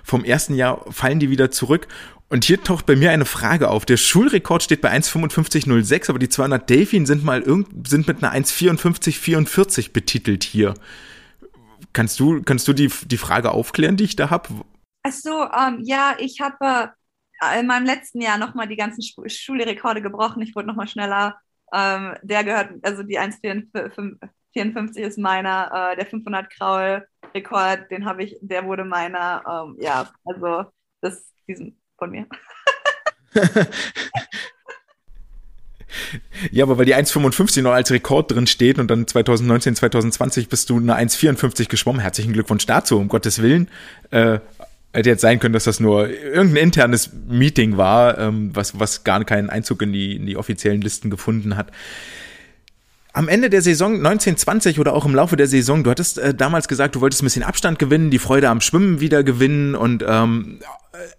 Vom ersten Jahr fallen die wieder zurück. Und hier taucht bei mir eine Frage auf. Der Schulrekord steht bei 1,5506, aber die 200 Delfin sind mal irgend, sind mit einer 1,5444 betitelt hier. Kannst du, kannst du die, die Frage aufklären, die ich da habe? Ach so, ähm, ja, ich habe äh, in meinem letzten Jahr nochmal die ganzen Schulrekorde gebrochen. Ich wurde nochmal schneller. Ähm, der gehört, also die 1,54 ist meiner. Äh, der 500 Kraul Rekord, den habe ich, der wurde meiner. Ähm, ja, also das diesen von mir. Ja, aber weil die 1,55 noch als Rekord drin steht und dann 2019, 2020 bist du eine 1,54 geschwommen. Herzlichen Glückwunsch dazu, um Gottes Willen. Äh, hätte jetzt sein können, dass das nur irgendein internes Meeting war, ähm, was, was gar keinen Einzug in die, in die offiziellen Listen gefunden hat. Am Ende der Saison 1920 oder auch im Laufe der Saison, du hattest äh, damals gesagt, du wolltest ein bisschen Abstand gewinnen, die Freude am Schwimmen wieder gewinnen und ähm,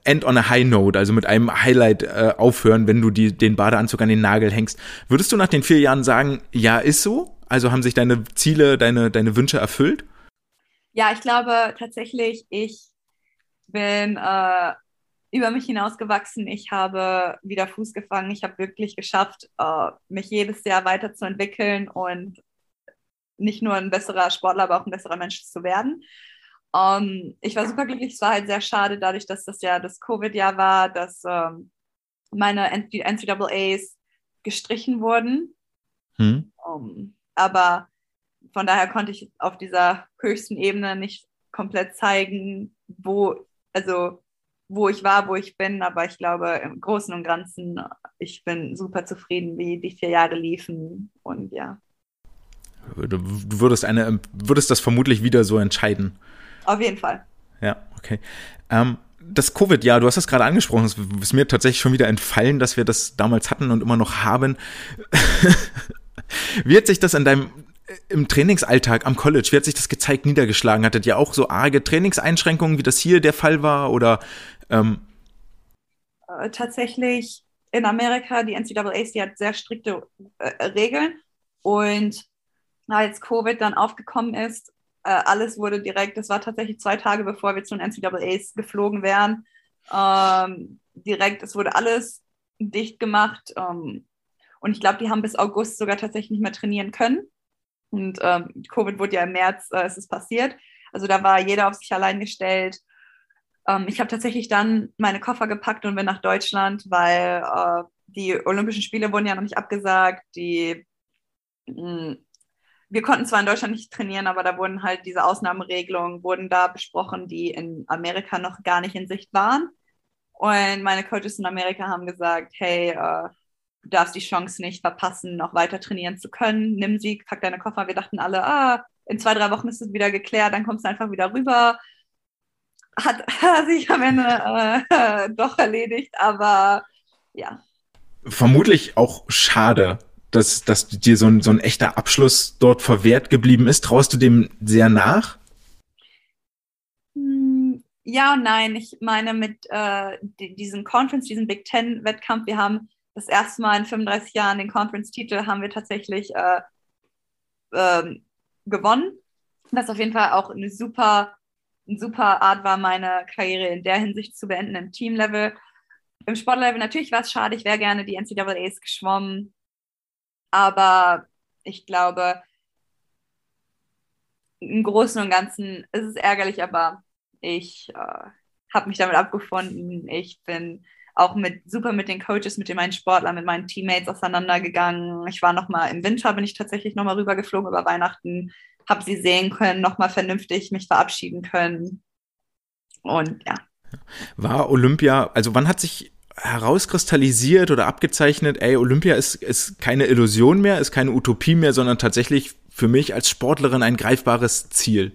end on a high note, also mit einem Highlight äh, aufhören, wenn du die, den Badeanzug an den Nagel hängst. Würdest du nach den vier Jahren sagen, ja, ist so? Also haben sich deine Ziele, deine, deine Wünsche erfüllt? Ja, ich glaube tatsächlich, ich bin äh, über mich hinausgewachsen. Ich habe wieder Fuß gefangen. Ich habe wirklich geschafft, äh, mich jedes Jahr weiterzuentwickeln und nicht nur ein besserer Sportler, aber auch ein besserer Mensch zu werden. Ähm, ich war super glücklich. Es war halt sehr schade, dadurch, dass das ja das Covid-Jahr war, dass ähm, meine NCAAs gestrichen wurden. Hm. Ähm, aber von daher konnte ich auf dieser höchsten Ebene nicht komplett zeigen, wo also wo ich war, wo ich bin, aber ich glaube im Großen und Ganzen, ich bin super zufrieden, wie die vier Jahre liefen und ja. Du würdest eine, würdest das vermutlich wieder so entscheiden. Auf jeden Fall. Ja, okay. Ähm, das Covid-Jahr, du hast das gerade angesprochen, es ist mir tatsächlich schon wieder entfallen, dass wir das damals hatten und immer noch haben. Wie hat sich das in deinem im Trainingsalltag am College, wie hat sich das gezeigt, niedergeschlagen? Hattet ihr auch so arge Trainingseinschränkungen, wie das hier der Fall war? Oder ähm äh, tatsächlich in Amerika, die NCAA, die hat sehr strikte äh, Regeln. Und als Covid dann aufgekommen ist, äh, alles wurde direkt, das war tatsächlich zwei Tage bevor wir zu den NCAAs geflogen wären, ähm, direkt, es wurde alles dicht gemacht. Ähm, und ich glaube, die haben bis August sogar tatsächlich nicht mehr trainieren können. Und ähm, Covid wurde ja im März, äh, ist es passiert. Also da war jeder auf sich allein gestellt. Ähm, ich habe tatsächlich dann meine Koffer gepackt und bin nach Deutschland, weil äh, die Olympischen Spiele wurden ja noch nicht abgesagt. Die, mh, hm, wir konnten zwar in Deutschland nicht trainieren, aber da wurden halt diese Ausnahmeregelungen wurden da besprochen, die in Amerika noch gar nicht in Sicht waren. Und meine Coaches in Amerika haben gesagt, hey, äh, du darfst die Chance nicht verpassen, noch weiter trainieren zu können. Nimm sie, pack deine Koffer. Wir dachten alle, ah, in zwei, drei Wochen ist es wieder geklärt, dann kommst du einfach wieder rüber. Hat, hat sich am Ende äh, doch erledigt, aber ja. Vermutlich auch schade, dass, dass dir so ein, so ein echter Abschluss dort verwehrt geblieben ist. Traust du dem sehr nach? Hm, ja und nein. Ich meine, mit äh, diesem Conference, diesem Big Ten-Wettkampf, wir haben das erste Mal in 35 Jahren den Conference-Titel haben wir tatsächlich äh, ähm, gewonnen. Was auf jeden Fall auch eine super, eine super Art war, meine Karriere in der Hinsicht zu beenden im Teamlevel. Im Sportlevel natürlich war es schade, ich wäre gerne die NCAAs geschwommen. Aber ich glaube, im Großen und Ganzen ist es ärgerlich, aber ich äh, habe mich damit abgefunden. Ich bin auch mit super mit den Coaches, mit den meinen Sportlern, mit meinen Teammates auseinandergegangen. Ich war noch mal im Winter, bin ich tatsächlich noch mal rübergeflogen über Weihnachten, habe sie sehen können, noch mal vernünftig mich verabschieden können. Und ja. War Olympia, also wann hat sich herauskristallisiert oder abgezeichnet, ey, Olympia ist, ist keine Illusion mehr, ist keine Utopie mehr, sondern tatsächlich für mich als Sportlerin ein greifbares Ziel?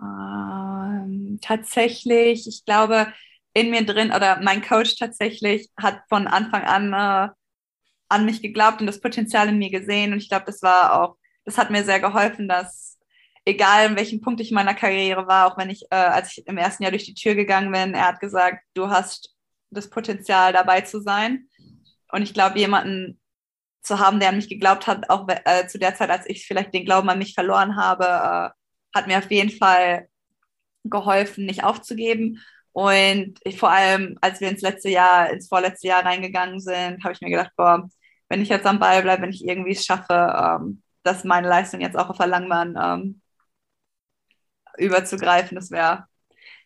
Ähm, tatsächlich, ich glaube, in mir drin oder mein Coach tatsächlich hat von Anfang an äh, an mich geglaubt und das Potenzial in mir gesehen. Und ich glaube, das war auch, das hat mir sehr geholfen, dass egal in welchem Punkt ich in meiner Karriere war, auch wenn ich, äh, als ich im ersten Jahr durch die Tür gegangen bin, er hat gesagt, du hast das Potenzial dabei zu sein. Und ich glaube, jemanden zu haben, der an mich geglaubt hat, auch äh, zu der Zeit, als ich vielleicht den Glauben an mich verloren habe, äh, hat mir auf jeden Fall geholfen, nicht aufzugeben. Und ich, vor allem, als wir ins letzte Jahr, ins vorletzte Jahr reingegangen sind, habe ich mir gedacht, boah, wenn ich jetzt am Ball bleibe, wenn ich irgendwie es schaffe, ähm, dass meine Leistung jetzt auch auf der Langbahn ähm, überzugreifen, das wäre,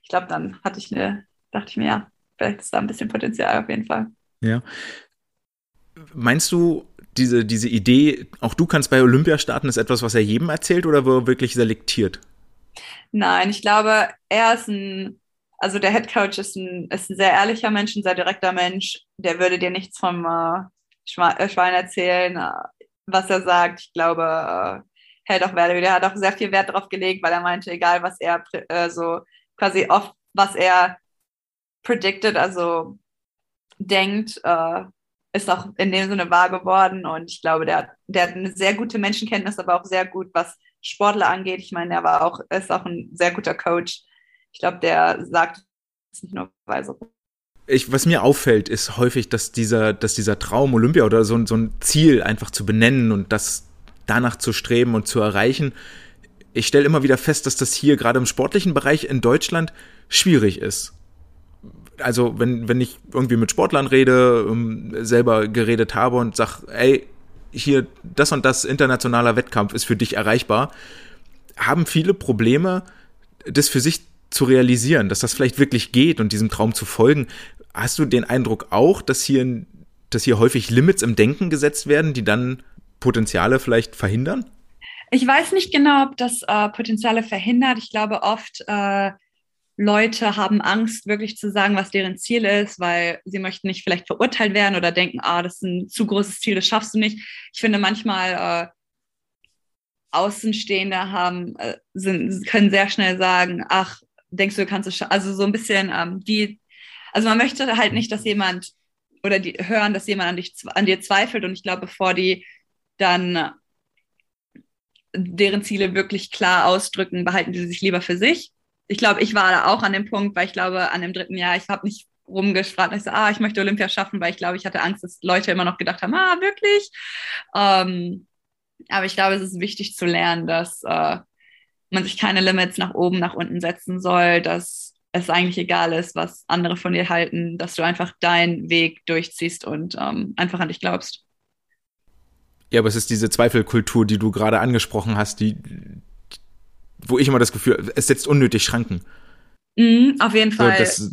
ich glaube, dann hatte ich eine, dachte ich mir, ja, vielleicht ist da ein bisschen Potenzial auf jeden Fall. Ja. Meinst du, diese, diese Idee, auch du kannst bei Olympia starten, ist etwas, was er jedem erzählt oder wo er wirklich selektiert? Nein, ich glaube, er ist ein, also der Head Coach ist ein, ist ein sehr ehrlicher Mensch, ein sehr direkter Mensch. Der würde dir nichts vom äh, äh Schwein erzählen, äh, was er sagt. Ich glaube, äh, hält auch Werte. Der hat auch sehr viel Wert darauf gelegt, weil er meinte, egal was er äh, so quasi oft, was er predicted, also denkt, äh, ist auch in dem Sinne wahr geworden. Und ich glaube, der, der hat eine sehr gute Menschenkenntnis, aber auch sehr gut, was Sportler angeht. Ich meine, er war auch, ist auch ein sehr guter Coach. Ich glaube, der sagt es nicht nur weise. Ich, was mir auffällt, ist häufig, dass dieser, dass dieser Traum Olympia oder so, so ein Ziel einfach zu benennen und das danach zu streben und zu erreichen. Ich stelle immer wieder fest, dass das hier gerade im sportlichen Bereich in Deutschland schwierig ist also wenn, wenn ich irgendwie mit Sportlern rede, um, selber geredet habe und sag, ey, hier das und das internationaler Wettkampf ist für dich erreichbar, haben viele Probleme, das für sich zu realisieren, dass das vielleicht wirklich geht und diesem Traum zu folgen. Hast du den Eindruck auch, dass hier, dass hier häufig Limits im Denken gesetzt werden, die dann Potenziale vielleicht verhindern? Ich weiß nicht genau, ob das äh, Potenziale verhindert. Ich glaube oft, äh, Leute haben Angst, wirklich zu sagen, was deren Ziel ist, weil sie möchten nicht vielleicht verurteilt werden oder denken, ah, das ist ein zu großes Ziel, das schaffst du nicht. Ich finde manchmal äh, Außenstehende haben, äh, sind, können sehr schnell sagen, ach, denkst du, du kannst es schaffen. Also so ein bisschen ähm, die, also man möchte halt nicht, dass jemand oder die hören, dass jemand an, dich, an dir zweifelt. Und ich glaube, bevor die dann deren Ziele wirklich klar ausdrücken, behalten die sich lieber für sich. Ich glaube, ich war da auch an dem Punkt, weil ich glaube, an dem dritten Jahr, ich habe nicht rumgefragt, ich so, ah, ich möchte Olympia schaffen, weil ich glaube, ich hatte Angst, dass Leute immer noch gedacht haben, ah, wirklich? Ähm, aber ich glaube, es ist wichtig zu lernen, dass äh, man sich keine Limits nach oben, nach unten setzen soll, dass es eigentlich egal ist, was andere von dir halten, dass du einfach deinen Weg durchziehst und ähm, einfach an dich glaubst. Ja, aber es ist diese Zweifelkultur, die du gerade angesprochen hast, die, wo ich immer das Gefühl, es setzt unnötig Schranken. Mhm, auf jeden Fall. So, das,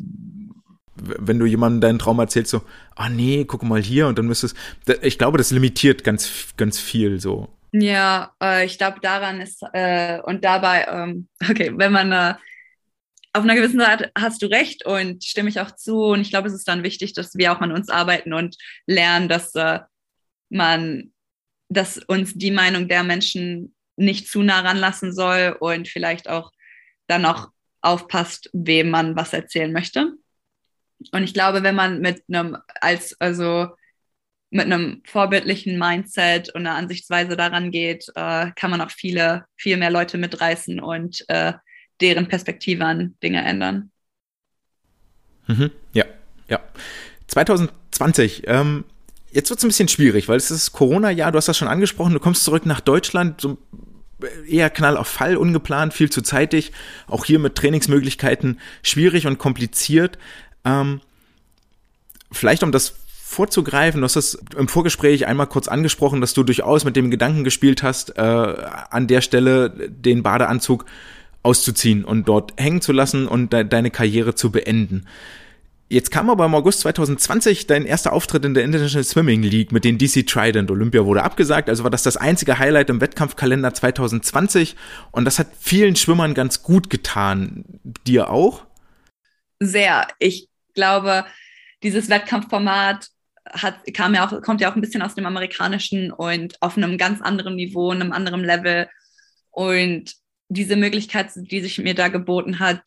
wenn du jemandem deinen Traum erzählst, so, ah oh nee, guck mal hier und dann müsstest, ich glaube, das limitiert ganz, ganz viel so. Ja, äh, ich glaube, daran ist, äh, und dabei, ähm, okay, wenn man äh, auf einer gewissen Art hast du recht und stimme ich auch zu. Und ich glaube, es ist dann wichtig, dass wir auch an uns arbeiten und lernen, dass äh, man, dass uns die Meinung der Menschen nicht zu nah ranlassen soll und vielleicht auch dann auch aufpasst, wem man was erzählen möchte. Und ich glaube, wenn man mit einem als also mit einem vorbildlichen Mindset und einer Ansichtsweise daran geht, äh, kann man auch viele, viel mehr Leute mitreißen und äh, deren Perspektive an Dinge ändern. Mhm. Ja, ja. 2020, ähm, Jetzt wird es ein bisschen schwierig, weil es ist Corona-Jahr, du hast das schon angesprochen, du kommst zurück nach Deutschland, so eher Knall auf Fall, ungeplant, viel zu zeitig. Auch hier mit Trainingsmöglichkeiten schwierig und kompliziert. Ähm, vielleicht um das vorzugreifen, du hast es im Vorgespräch einmal kurz angesprochen, dass du durchaus mit dem Gedanken gespielt hast, äh, an der Stelle den Badeanzug auszuziehen und dort hängen zu lassen und de deine Karriere zu beenden. Jetzt kam aber im August 2020 dein erster Auftritt in der International Swimming League mit den DC Trident. Olympia wurde abgesagt, also war das das einzige Highlight im Wettkampfkalender 2020 und das hat vielen Schwimmern ganz gut getan. Dir auch? Sehr. Ich glaube, dieses Wettkampfformat hat, kam ja auch, kommt ja auch ein bisschen aus dem amerikanischen und auf einem ganz anderen Niveau, einem anderen Level. Und diese Möglichkeit, die sich mir da geboten hat,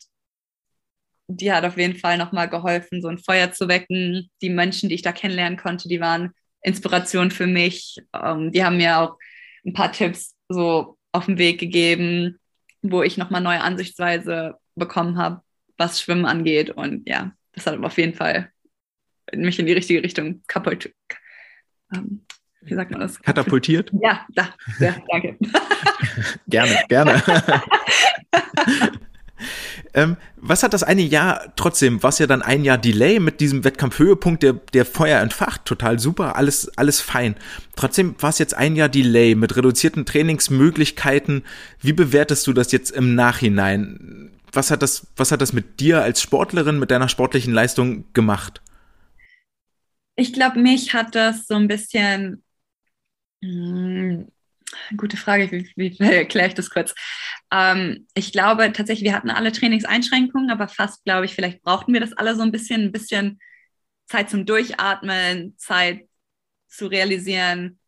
die hat auf jeden Fall nochmal geholfen, so ein Feuer zu wecken. Die Menschen, die ich da kennenlernen konnte, die waren Inspiration für mich. Ähm, die haben mir auch ein paar Tipps so auf den Weg gegeben, wo ich nochmal neue Ansichtsweise bekommen habe, was Schwimmen angeht. Und ja, das hat auf jeden Fall mich in die richtige Richtung kaputt. Ähm, wie sagt man das? Katapultiert? Ja, da, ja danke. gerne, gerne. Ähm, was hat das eine Jahr trotzdem, was ja dann ein Jahr Delay mit diesem Wettkampfhöhepunkt, der, der Feuer entfacht, total super, alles, alles fein. Trotzdem war es jetzt ein Jahr Delay mit reduzierten Trainingsmöglichkeiten. Wie bewertest du das jetzt im Nachhinein? Was hat das, was hat das mit dir als Sportlerin, mit deiner sportlichen Leistung gemacht? Ich glaube, mich hat das so ein bisschen, gute Frage, wie, wie erkläre ich das kurz? Ähm, ich glaube tatsächlich, wir hatten alle Trainingseinschränkungen, aber fast, glaube ich, vielleicht brauchten wir das alle so ein bisschen, ein bisschen Zeit zum Durchatmen, Zeit zu realisieren,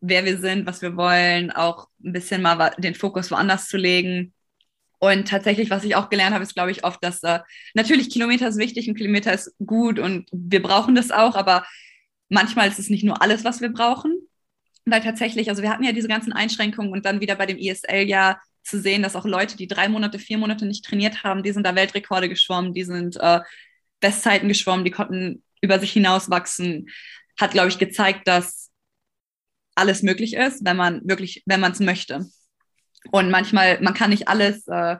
wer wir sind, was wir wollen, auch ein bisschen mal den Fokus woanders zu legen. Und tatsächlich, was ich auch gelernt habe, ist, glaube ich, oft, dass äh, natürlich Kilometer ist wichtig und Kilometer ist gut und wir brauchen das auch, aber manchmal ist es nicht nur alles, was wir brauchen. Weil tatsächlich, also wir hatten ja diese ganzen Einschränkungen und dann wieder bei dem ISL ja zu sehen, dass auch Leute, die drei Monate, vier Monate nicht trainiert haben, die sind da Weltrekorde geschwommen, die sind äh, Bestzeiten geschwommen, die konnten über sich hinauswachsen, hat, glaube ich, gezeigt, dass alles möglich ist, wenn man wirklich, wenn man es möchte. Und manchmal, man kann nicht alles, äh,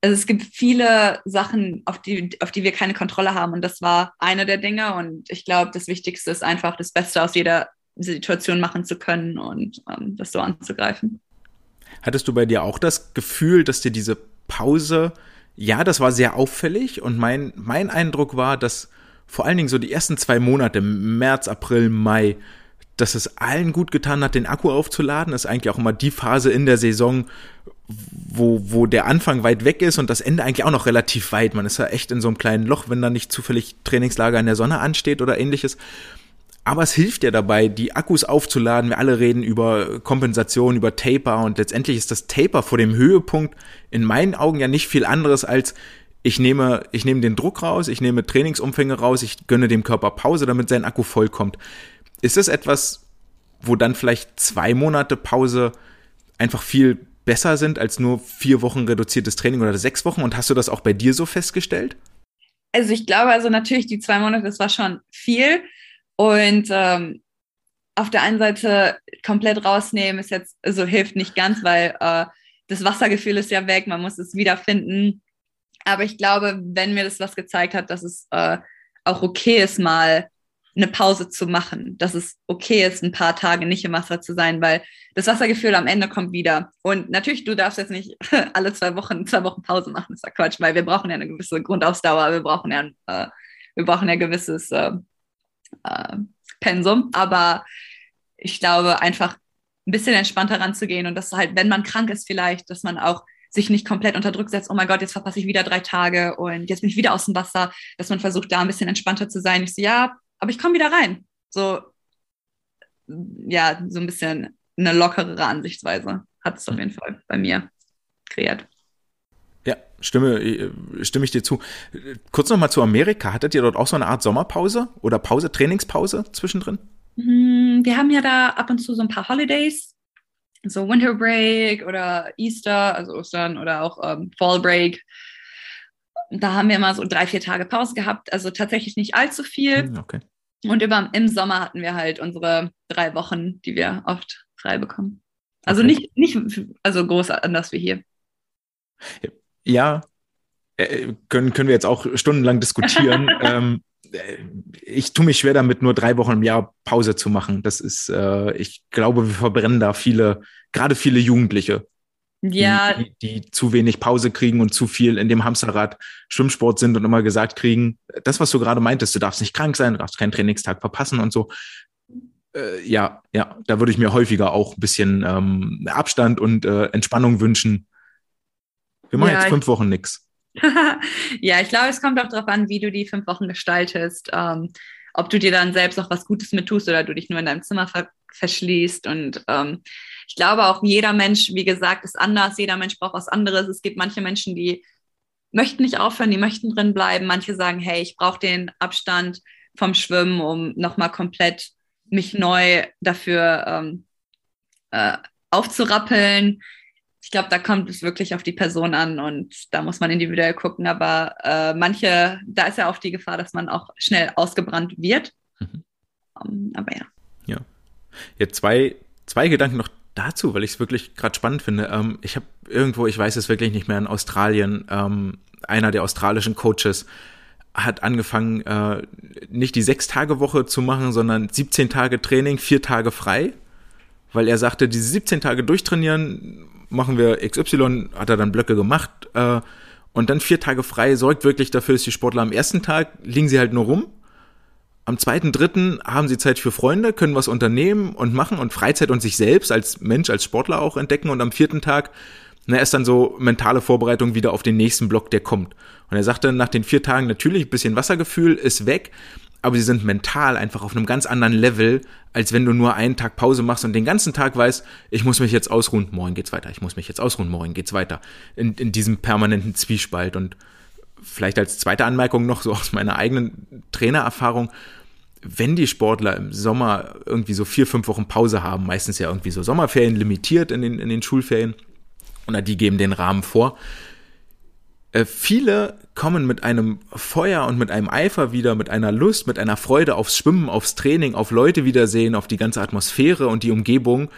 also es gibt viele Sachen, auf die, auf die wir keine Kontrolle haben. Und das war eine der Dinge. Und ich glaube, das Wichtigste ist einfach, das Beste aus jeder Situation machen zu können und ähm, das so anzugreifen. Hattest du bei dir auch das Gefühl, dass dir diese Pause, ja, das war sehr auffällig und mein, mein Eindruck war, dass vor allen Dingen so die ersten zwei Monate, März, April, Mai, dass es allen gut getan hat, den Akku aufzuladen. Ist eigentlich auch immer die Phase in der Saison, wo, wo der Anfang weit weg ist und das Ende eigentlich auch noch relativ weit. Man ist ja echt in so einem kleinen Loch, wenn da nicht zufällig Trainingslager in der Sonne ansteht oder ähnliches. Aber es hilft ja dabei, die Akkus aufzuladen. Wir alle reden über Kompensation, über Taper und letztendlich ist das Taper vor dem Höhepunkt in meinen Augen ja nicht viel anderes als ich nehme, ich nehme den Druck raus, ich nehme Trainingsumfänge raus, ich gönne dem Körper Pause, damit sein Akku vollkommt. Ist es etwas, wo dann vielleicht zwei Monate Pause einfach viel besser sind als nur vier Wochen reduziertes Training oder sechs Wochen? Und hast du das auch bei dir so festgestellt? Also ich glaube, also natürlich die zwei Monate, das war schon viel. Und ähm, auf der einen Seite komplett rausnehmen ist jetzt, also hilft nicht ganz, weil äh, das Wassergefühl ist ja weg, man muss es wiederfinden. Aber ich glaube, wenn mir das was gezeigt hat, dass es äh, auch okay ist, mal eine Pause zu machen, dass es okay ist, ein paar Tage nicht im Wasser zu sein, weil das Wassergefühl am Ende kommt wieder. Und natürlich, du darfst jetzt nicht alle zwei Wochen, zwei Wochen Pause machen, das ist ja Quatsch, weil wir brauchen ja eine gewisse Grundausdauer, wir brauchen ja, äh, wir brauchen ja gewisses äh, äh, Pensum, aber ich glaube, einfach ein bisschen entspannter ranzugehen und dass halt, wenn man krank ist, vielleicht, dass man auch sich nicht komplett unter Druck setzt, oh mein Gott, jetzt verpasse ich wieder drei Tage und jetzt bin ich wieder aus dem Wasser, dass man versucht, da ein bisschen entspannter zu sein. Ich so, ja, aber ich komme wieder rein. So, ja, so ein bisschen eine lockerere Ansichtsweise hat es auf jeden Fall bei mir kreiert. Ja, stimme, äh, stimme ich dir zu. Kurz nochmal zu Amerika. Hattet ihr dort auch so eine Art Sommerpause oder Pause, Trainingspause zwischendrin? Hm, wir haben ja da ab und zu so ein paar Holidays, so Winter Break oder Easter, also Ostern oder auch ähm, Fall Break. Da haben wir immer so drei, vier Tage Pause gehabt, also tatsächlich nicht allzu viel. Hm, okay. Und über, im Sommer hatten wir halt unsere drei Wochen, die wir oft frei bekommen. Also okay. nicht, nicht also groß anders wie hier. Ja, äh, können, können wir jetzt auch stundenlang diskutieren. ähm, äh, ich tue mich schwer damit, nur drei Wochen im Jahr Pause zu machen. Das ist, äh, ich glaube, wir verbrennen da viele, gerade viele Jugendliche. Ja. Die, die, die, zu wenig Pause kriegen und zu viel in dem Hamsterrad Schwimmsport sind und immer gesagt kriegen, das, was du gerade meintest, du darfst nicht krank sein, du darfst keinen Trainingstag verpassen und so. Äh, ja, ja, da würde ich mir häufiger auch ein bisschen ähm, Abstand und äh, Entspannung wünschen. Wir machen ja, jetzt fünf Wochen nichts. ja, ich glaube, es kommt auch darauf an, wie du die fünf Wochen gestaltest. Ähm, ob du dir dann selbst auch was Gutes mit tust oder du dich nur in deinem Zimmer ver verschließt. Und ähm, ich glaube auch, jeder Mensch, wie gesagt, ist anders. Jeder Mensch braucht was anderes. Es gibt manche Menschen, die möchten nicht aufhören, die möchten drin bleiben. Manche sagen, hey, ich brauche den Abstand vom Schwimmen, um nochmal komplett mich neu dafür ähm, äh, aufzurappeln ich glaube, da kommt es wirklich auf die Person an und da muss man individuell gucken. Aber äh, manche, da ist ja auch die Gefahr, dass man auch schnell ausgebrannt wird. Mhm. Um, ähm, aber ja. Ja. Jetzt zwei, zwei Gedanken noch dazu, weil ich es wirklich gerade spannend finde. Ähm, ich habe irgendwo, ich weiß es wirklich nicht mehr, in Australien, ähm, einer der australischen Coaches hat angefangen, äh, nicht die Sechs-Tage-Woche zu machen, sondern 17 Tage Training, vier Tage frei, weil er sagte, diese 17 Tage durchtrainieren machen wir XY, hat er dann Blöcke gemacht äh, und dann vier Tage frei sorgt wirklich dafür, dass die Sportler am ersten Tag liegen sie halt nur rum. Am zweiten, dritten haben sie Zeit für Freunde, können was unternehmen und machen und Freizeit und sich selbst als Mensch, als Sportler auch entdecken und am vierten Tag na, ist dann so mentale Vorbereitung wieder auf den nächsten Block, der kommt. Und er sagte nach den vier Tagen natürlich bisschen Wassergefühl ist weg, aber sie sind mental einfach auf einem ganz anderen Level, als wenn du nur einen Tag Pause machst und den ganzen Tag weißt, ich muss mich jetzt ausruhen, morgen geht's weiter, ich muss mich jetzt ausruhen, morgen geht's weiter. In, in diesem permanenten Zwiespalt. Und vielleicht als zweite Anmerkung noch so aus meiner eigenen Trainererfahrung, wenn die Sportler im Sommer irgendwie so vier, fünf Wochen Pause haben, meistens ja irgendwie so Sommerferien limitiert in den, in den Schulferien, oder die geben den Rahmen vor, äh, viele kommen mit einem Feuer und mit einem Eifer wieder, mit einer Lust, mit einer Freude aufs Schwimmen, aufs Training, auf Leute wiedersehen, auf die ganze Atmosphäre und die Umgebung,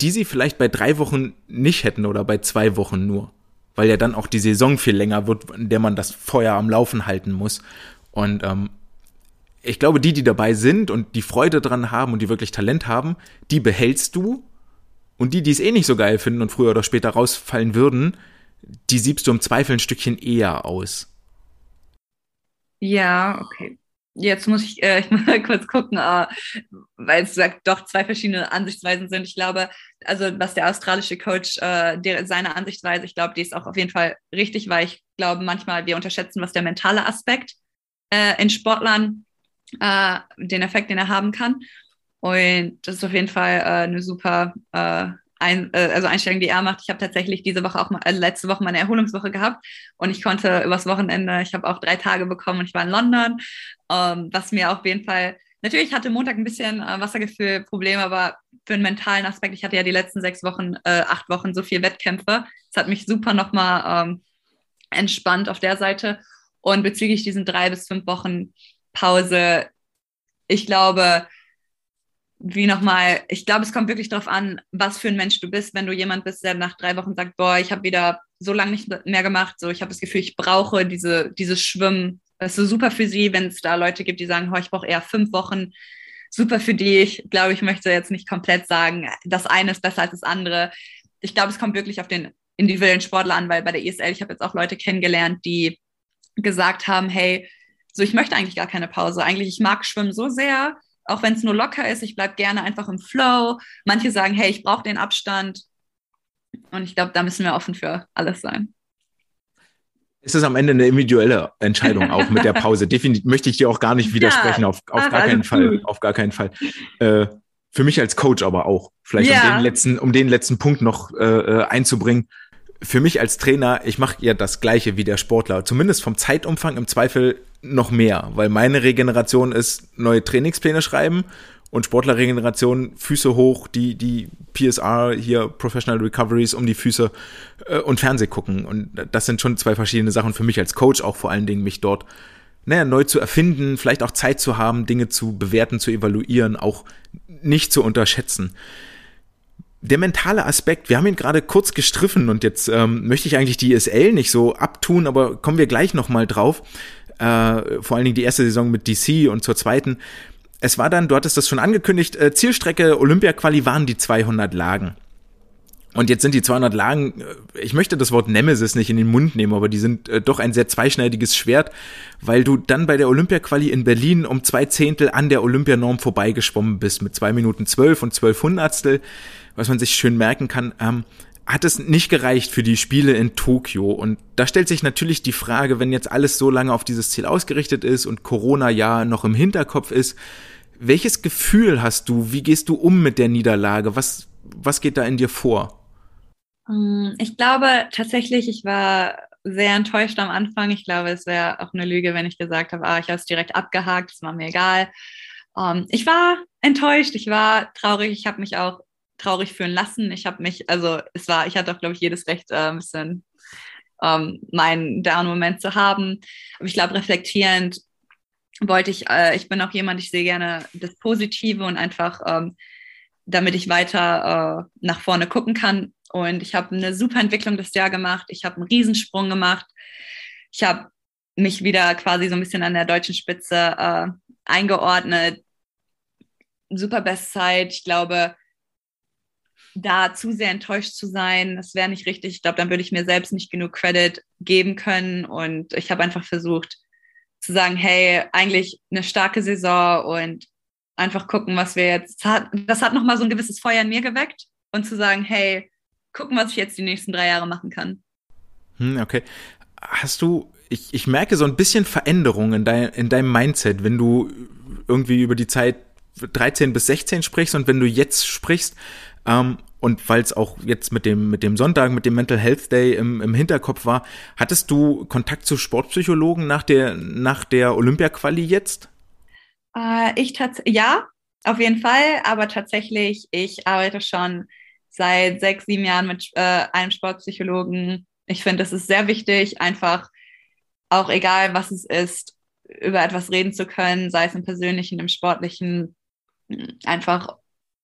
die sie vielleicht bei drei Wochen nicht hätten oder bei zwei Wochen nur. Weil ja dann auch die Saison viel länger wird, in der man das Feuer am Laufen halten muss. Und ähm, ich glaube, die, die dabei sind und die Freude dran haben und die wirklich Talent haben, die behältst du. Und die, die es eh nicht so geil finden und früher oder später rausfallen würden, die siebst du im Zweifel ein Stückchen eher aus. Ja, okay. Jetzt muss ich, äh, ich muss mal kurz gucken, äh, weil es sagt, doch zwei verschiedene Ansichtsweisen sind. Ich glaube, also was der australische Coach, äh, der, seine Ansichtsweise, ich glaube, die ist auch auf jeden Fall richtig, weil ich glaube, manchmal wir unterschätzen, was der mentale Aspekt äh, in Sportlern, äh, den Effekt, den er haben kann. Und das ist auf jeden Fall äh, eine super ein, äh, also Einstellung, die er macht. Ich habe tatsächlich diese Woche auch mal, äh, letzte Woche meine Erholungswoche gehabt und ich konnte übers Wochenende, ich habe auch drei Tage bekommen und ich war in London, ähm, was mir auf jeden Fall, natürlich hatte Montag ein bisschen äh, Wassergefühl-Problem, aber für einen mentalen Aspekt, ich hatte ja die letzten sechs Wochen, äh, acht Wochen so viel Wettkämpfe. Es hat mich super nochmal ähm, entspannt auf der Seite. Und bezüglich diesen drei bis fünf Wochen Pause, ich glaube, wie nochmal, ich glaube, es kommt wirklich darauf an, was für ein Mensch du bist, wenn du jemand bist, der nach drei Wochen sagt, boah, ich habe wieder so lange nicht mehr gemacht, so ich habe das Gefühl, ich brauche diese, dieses Schwimmen. Das ist so super für sie, wenn es da Leute gibt, die sagen, oh, ich brauche eher fünf Wochen. Super für die. Ich glaube, ich möchte jetzt nicht komplett sagen, das eine ist besser als das andere. Ich glaube, es kommt wirklich auf den individuellen Sportler an, weil bei der ESL, ich habe jetzt auch Leute kennengelernt, die gesagt haben, hey, so ich möchte eigentlich gar keine Pause. Eigentlich, ich mag Schwimmen so sehr, auch wenn es nur locker ist, ich bleibe gerne einfach im Flow. Manche sagen, hey, ich brauche den Abstand. Und ich glaube, da müssen wir offen für alles sein. Es ist am Ende eine individuelle Entscheidung auch mit der Pause. Definitiv möchte ich dir auch gar nicht widersprechen, ja, auf, auf gar keinen Fall. Auf gar keinen Fall. Äh, für mich als Coach aber auch. Vielleicht ja. um, den letzten, um den letzten Punkt noch äh, äh einzubringen. Für mich als Trainer, ich mache ja das Gleiche wie der Sportler. Zumindest vom Zeitumfang im Zweifel noch mehr, weil meine Regeneration ist neue Trainingspläne schreiben und Sportlerregeneration, Füße hoch, die, die PSR hier, Professional Recoveries um die Füße äh, und Fernseh gucken. Und das sind schon zwei verschiedene Sachen für mich als Coach, auch vor allen Dingen mich dort naja, neu zu erfinden, vielleicht auch Zeit zu haben, Dinge zu bewerten, zu evaluieren, auch nicht zu unterschätzen. Der mentale Aspekt, wir haben ihn gerade kurz gestriffen und jetzt ähm, möchte ich eigentlich die ISL nicht so abtun, aber kommen wir gleich nochmal drauf. Äh, vor allen Dingen die erste Saison mit DC und zur zweiten. Es war dann, du hattest das schon angekündigt, äh, Zielstrecke Olympia-Quali waren die 200 Lagen. Und jetzt sind die 200 Lagen, äh, ich möchte das Wort Nemesis nicht in den Mund nehmen, aber die sind äh, doch ein sehr zweischneidiges Schwert, weil du dann bei der Olympia-Quali in Berlin um zwei Zehntel an der Olympianorm vorbeigeschwommen bist mit zwei Minuten zwölf und zwölf Hundertstel, was man sich schön merken kann. Ähm, hat es nicht gereicht für die Spiele in Tokio. Und da stellt sich natürlich die Frage, wenn jetzt alles so lange auf dieses Ziel ausgerichtet ist und Corona ja noch im Hinterkopf ist, welches Gefühl hast du? Wie gehst du um mit der Niederlage? Was, was geht da in dir vor? Mm, ich glaube tatsächlich, ich war sehr enttäuscht am Anfang. Ich glaube, es wäre auch eine Lüge, wenn ich gesagt habe, ah, ich habe es direkt abgehakt, es war mir egal. Um, ähm, ich war enttäuscht, ich war traurig, ich habe mich auch traurig fühlen lassen. Ich habe mich, also es war, ich hatte auch, glaube ich, jedes Recht, äh, ein bisschen ähm, meinen Down-Moment zu haben. Aber ich glaube, reflektierend wollte ich, äh, ich bin auch jemand, ich sehe gerne das Positive und einfach, ähm, damit ich weiter äh, nach vorne gucken kann, und ich habe eine super Entwicklung das Jahr gemacht. Ich habe einen Riesensprung gemacht. Ich habe mich wieder quasi so ein bisschen an der deutschen Spitze äh, eingeordnet. Super Bestzeit. Ich glaube, da zu sehr enttäuscht zu sein, das wäre nicht richtig. Ich glaube, dann würde ich mir selbst nicht genug Credit geben können. Und ich habe einfach versucht zu sagen, hey, eigentlich eine starke Saison und einfach gucken, was wir jetzt. Das hat nochmal so ein gewisses Feuer in mir geweckt und zu sagen, hey, gucken, was ich jetzt die nächsten drei Jahre machen kann. Hm, okay. Hast du, ich, ich merke so ein bisschen Veränderung in, dein, in deinem Mindset, wenn du irgendwie über die Zeit 13 bis 16 sprichst und wenn du jetzt sprichst, ähm, und weil es auch jetzt mit dem, mit dem Sonntag, mit dem Mental Health Day im, im Hinterkopf war, hattest du Kontakt zu Sportpsychologen nach der, nach der Olympia-Quali jetzt? Äh, ich tatsächlich, ja, auf jeden Fall, aber tatsächlich, ich arbeite schon seit sechs, sieben Jahren mit äh, einem Sportpsychologen. Ich finde, es ist sehr wichtig, einfach auch egal, was es ist, über etwas reden zu können, sei es im persönlichen, im sportlichen, einfach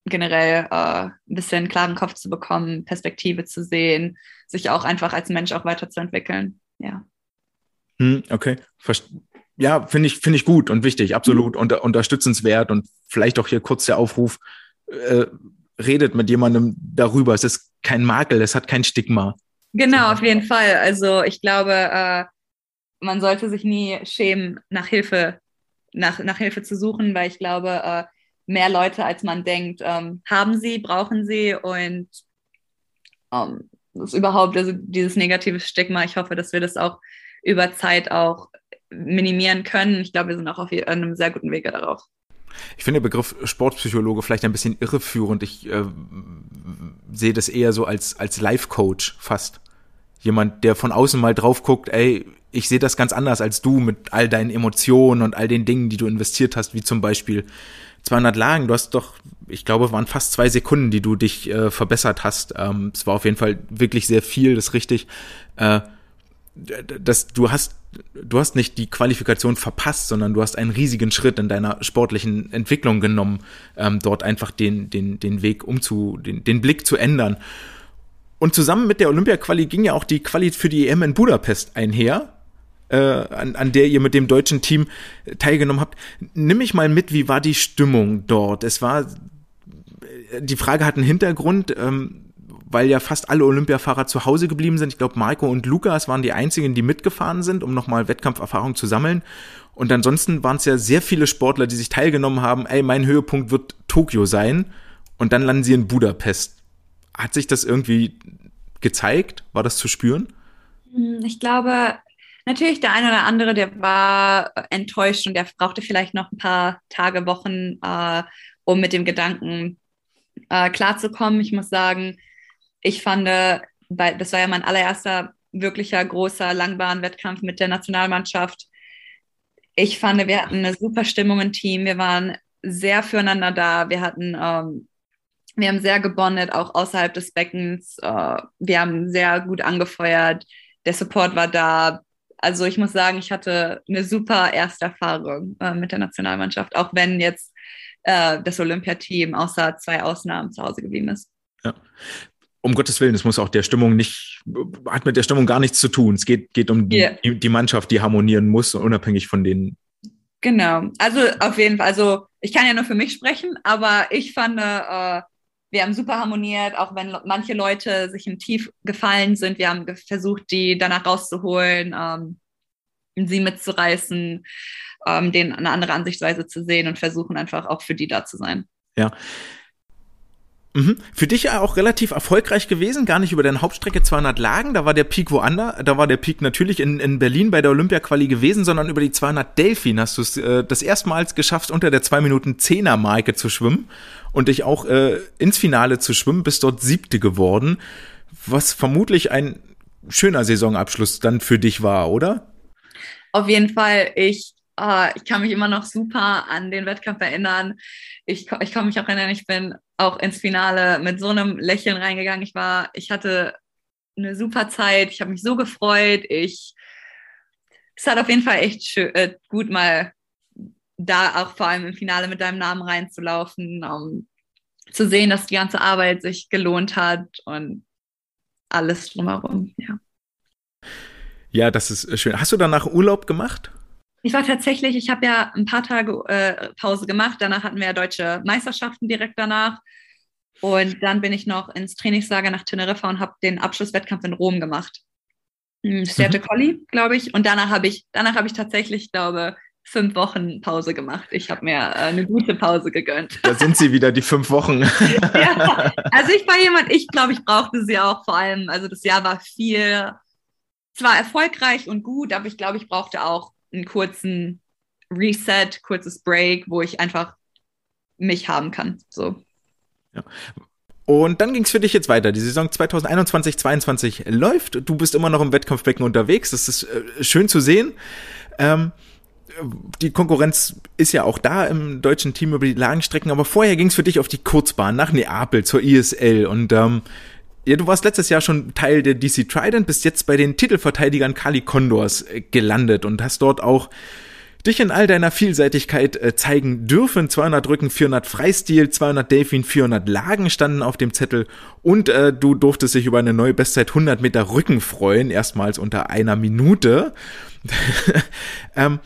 generell äh, ein bisschen klaren Kopf zu bekommen, Perspektive zu sehen, sich auch einfach als Mensch auch weiterzuentwickeln. Ja. Hm, okay. Verst ja, finde ich, finde ich gut und wichtig, absolut mhm. unter, unterstützenswert und vielleicht auch hier kurz der Aufruf, äh, redet mit jemandem darüber. Es ist kein Makel, es hat kein Stigma. Genau, auf jeden Fall. Also ich glaube, äh, man sollte sich nie schämen, nach Hilfe, nach, nach Hilfe zu suchen, weil ich glaube, äh, mehr Leute, als man denkt, ähm, haben sie, brauchen sie und ähm, das ist überhaupt also dieses negative Stigma. Ich hoffe, dass wir das auch über Zeit auch minimieren können. Ich glaube, wir sind auch auf einem sehr guten Wege darauf. Ich finde den Begriff Sportpsychologe vielleicht ein bisschen irreführend. Ich äh, sehe das eher so als, als Life-Coach fast. Jemand, der von außen mal drauf guckt, ey, ich sehe das ganz anders als du mit all deinen Emotionen und all den Dingen, die du investiert hast, wie zum Beispiel 200 Lagen. Du hast doch, ich glaube, waren fast zwei Sekunden, die du dich äh, verbessert hast. Ähm, es war auf jeden Fall wirklich sehr viel, das ist richtig. Äh, dass du hast, du hast nicht die Qualifikation verpasst, sondern du hast einen riesigen Schritt in deiner sportlichen Entwicklung genommen, ähm, dort einfach den, den, den Weg umzu, den, den Blick zu ändern. Und zusammen mit der Olympia-Quali ging ja auch die Quali für die EM in Budapest einher, äh, an, an der ihr mit dem deutschen Team teilgenommen habt. Nimm mich mal mit, wie war die Stimmung dort? Es war, die Frage hat einen Hintergrund. Ähm, weil ja fast alle Olympiafahrer zu Hause geblieben sind. Ich glaube, Marco und Lukas waren die einzigen, die mitgefahren sind, um nochmal Wettkampferfahrung zu sammeln. Und ansonsten waren es ja sehr viele Sportler, die sich teilgenommen haben, ey, mein Höhepunkt wird Tokio sein. Und dann landen sie in Budapest. Hat sich das irgendwie gezeigt? War das zu spüren? Hm, ich glaube, natürlich der eine oder andere, der war enttäuscht und der brauchte vielleicht noch ein paar Tage, Wochen, äh, um mit dem Gedanken äh, klarzukommen. Ich muss sagen, ich fand, weil das war ja mein allererster wirklicher großer Langbahnwettkampf mit der Nationalmannschaft. Ich fand, wir hatten eine super Stimmung im Team. Wir waren sehr füreinander da. Wir hatten, ähm, wir haben sehr gebondet, auch außerhalb des Beckens. Äh, wir haben sehr gut angefeuert. Der Support war da. Also ich muss sagen, ich hatte eine super erste Erfahrung äh, mit der Nationalmannschaft, auch wenn jetzt äh, das Olympiateam außer zwei Ausnahmen zu Hause geblieben ist. Ja. Um Gottes Willen, es muss auch der Stimmung nicht, hat mit der Stimmung gar nichts zu tun. Es geht, geht um die, yeah. die Mannschaft, die harmonieren muss, unabhängig von den. Genau, also auf jeden Fall, also ich kann ja nur für mich sprechen, aber ich fand, äh, wir haben super harmoniert, auch wenn manche Leute sich im Tief gefallen sind. Wir haben versucht, die danach rauszuholen, ähm, sie mitzureißen, ähm, denen eine andere Ansichtsweise zu sehen und versuchen einfach auch für die da zu sein. Ja. Mhm. Für dich ja auch relativ erfolgreich gewesen, gar nicht über deine Hauptstrecke 200 Lagen, da war der Peak woanders, da war der Peak natürlich in, in Berlin bei der Olympia-Quali gewesen, sondern über die 200 Delfin hast du es äh, das erste Mal geschafft, unter der 2 Minuten 10er Marke zu schwimmen und dich auch äh, ins Finale zu schwimmen, bist dort siebte geworden, was vermutlich ein schöner Saisonabschluss dann für dich war, oder? Auf jeden Fall, ich Oh, ich kann mich immer noch super an den Wettkampf erinnern. Ich, ich kann mich auch erinnern, ich bin auch ins Finale mit so einem Lächeln reingegangen. Ich war, ich hatte eine super Zeit. Ich habe mich so gefreut. Ich, es hat auf jeden Fall echt schön, äh, gut mal da auch vor allem im Finale mit deinem Namen reinzulaufen, um zu sehen, dass die ganze Arbeit sich gelohnt hat und alles drumherum. Ja. Ja, das ist schön. Hast du danach Urlaub gemacht? Ich war tatsächlich, ich habe ja ein paar Tage äh, Pause gemacht. Danach hatten wir ja deutsche Meisterschaften direkt danach. Und dann bin ich noch ins Trainingslager nach Teneriffa und habe den Abschlusswettkampf in Rom gemacht. Sterte mhm. Colli, glaube ich. Und danach habe ich, danach habe ich tatsächlich, glaube fünf Wochen Pause gemacht. Ich habe mir äh, eine gute Pause gegönnt. Da sind sie wieder, die fünf Wochen. ja, also ich war jemand, ich glaube, ich brauchte sie auch vor allem, also das Jahr war viel, zwar erfolgreich und gut, aber ich glaube, ich brauchte auch einen kurzen Reset, kurzes Break, wo ich einfach mich haben kann. So. Ja. Und dann ging es für dich jetzt weiter. Die Saison 2021-22 läuft. Du bist immer noch im Wettkampfbecken unterwegs. Das ist äh, schön zu sehen. Ähm, die Konkurrenz ist ja auch da im deutschen Team über die Lagenstrecken, aber vorher ging es für dich auf die Kurzbahn nach Neapel zur ISL und ähm, ja, du warst letztes Jahr schon Teil der DC Trident, bist jetzt bei den Titelverteidigern Kali Condors äh, gelandet und hast dort auch dich in all deiner Vielseitigkeit äh, zeigen dürfen. 200 Rücken, 400 Freistil, 200 Delfin, 400 Lagen standen auf dem Zettel und äh, du durftest dich über eine neue Bestzeit 100 Meter Rücken freuen, erstmals unter einer Minute. ähm,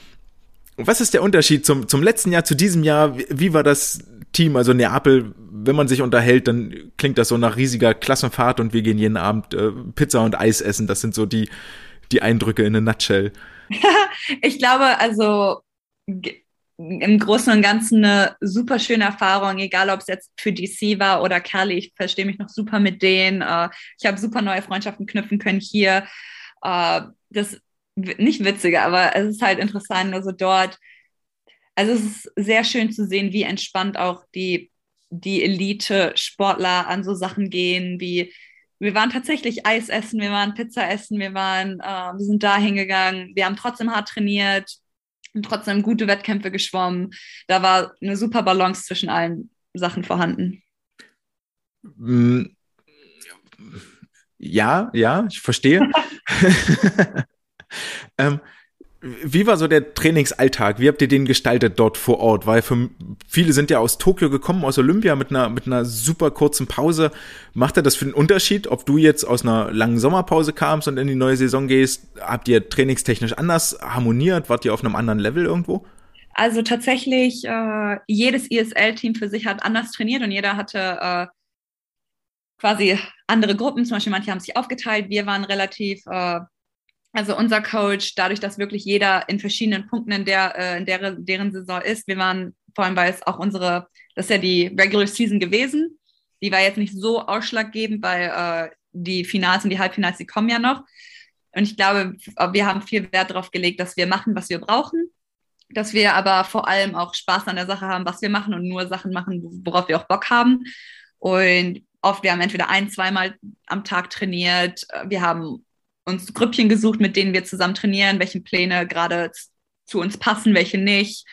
was ist der Unterschied zum, zum letzten Jahr, zu diesem Jahr? Wie, wie war das Team? Also Neapel, wenn man sich unterhält, dann klingt das so nach riesiger Klassenfahrt und wir gehen jeden Abend äh, Pizza und Eis essen. Das sind so die, die Eindrücke in a nutshell. ich glaube, also im Großen und Ganzen eine super schöne Erfahrung, egal ob es jetzt für DC war oder Kerli. Ich verstehe mich noch super mit denen. Äh, ich habe super neue Freundschaften knüpfen können hier. Äh, das nicht witziger, aber es ist halt interessant, also dort, also es ist sehr schön zu sehen, wie entspannt auch die, die Elite-Sportler an so Sachen gehen, wie wir waren tatsächlich Eis essen, wir waren Pizza essen, wir waren, äh, wir sind da hingegangen, wir haben trotzdem hart trainiert und trotzdem gute Wettkämpfe geschwommen. Da war eine super Balance zwischen allen Sachen vorhanden. Mm, ja, ja, ich verstehe. ähm, wie war so der Trainingsalltag? Wie habt ihr den gestaltet dort vor Ort? Weil für viele sind ja aus Tokio gekommen, aus Olympia mit einer, mit einer super kurzen Pause. Macht er das für einen Unterschied, ob du jetzt aus einer langen Sommerpause kamst und in die neue Saison gehst? Habt ihr trainingstechnisch anders harmoniert? Wart ihr auf einem anderen Level irgendwo? Also tatsächlich, äh, jedes ISL-Team für sich hat anders trainiert und jeder hatte äh, quasi andere Gruppen. Zum Beispiel manche haben sich aufgeteilt. Wir waren relativ äh, also unser Coach, dadurch, dass wirklich jeder in verschiedenen Punkten in der, äh, in der deren Saison ist, wir waren vor allem, weil es auch unsere, das ist ja die Regular Season gewesen, die war jetzt nicht so ausschlaggebend, weil äh, die Finals und die Halbfinals, die kommen ja noch. Und ich glaube, wir haben viel Wert darauf gelegt, dass wir machen, was wir brauchen, dass wir aber vor allem auch Spaß an der Sache haben, was wir machen und nur Sachen machen, worauf wir auch Bock haben. Und oft, wir haben entweder ein, zweimal am Tag trainiert, wir haben uns Grüppchen gesucht, mit denen wir zusammen trainieren, welche Pläne gerade zu uns passen, welche nicht.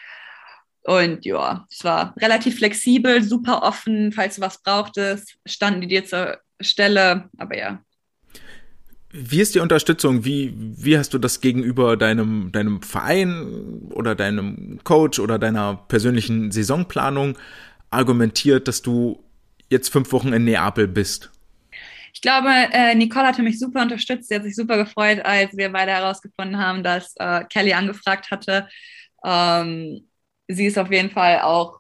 Und ja, es war relativ flexibel, super offen. Falls du was brauchtest, standen die dir zur Stelle. Aber ja. Wie ist die Unterstützung? Wie, wie hast du das gegenüber deinem, deinem Verein oder deinem Coach oder deiner persönlichen Saisonplanung argumentiert, dass du jetzt fünf Wochen in Neapel bist? Ich glaube, äh, Nicole hatte mich super unterstützt. Sie hat sich super gefreut, als wir beide herausgefunden haben, dass äh, Kelly angefragt hatte. Ähm, sie ist auf jeden Fall auch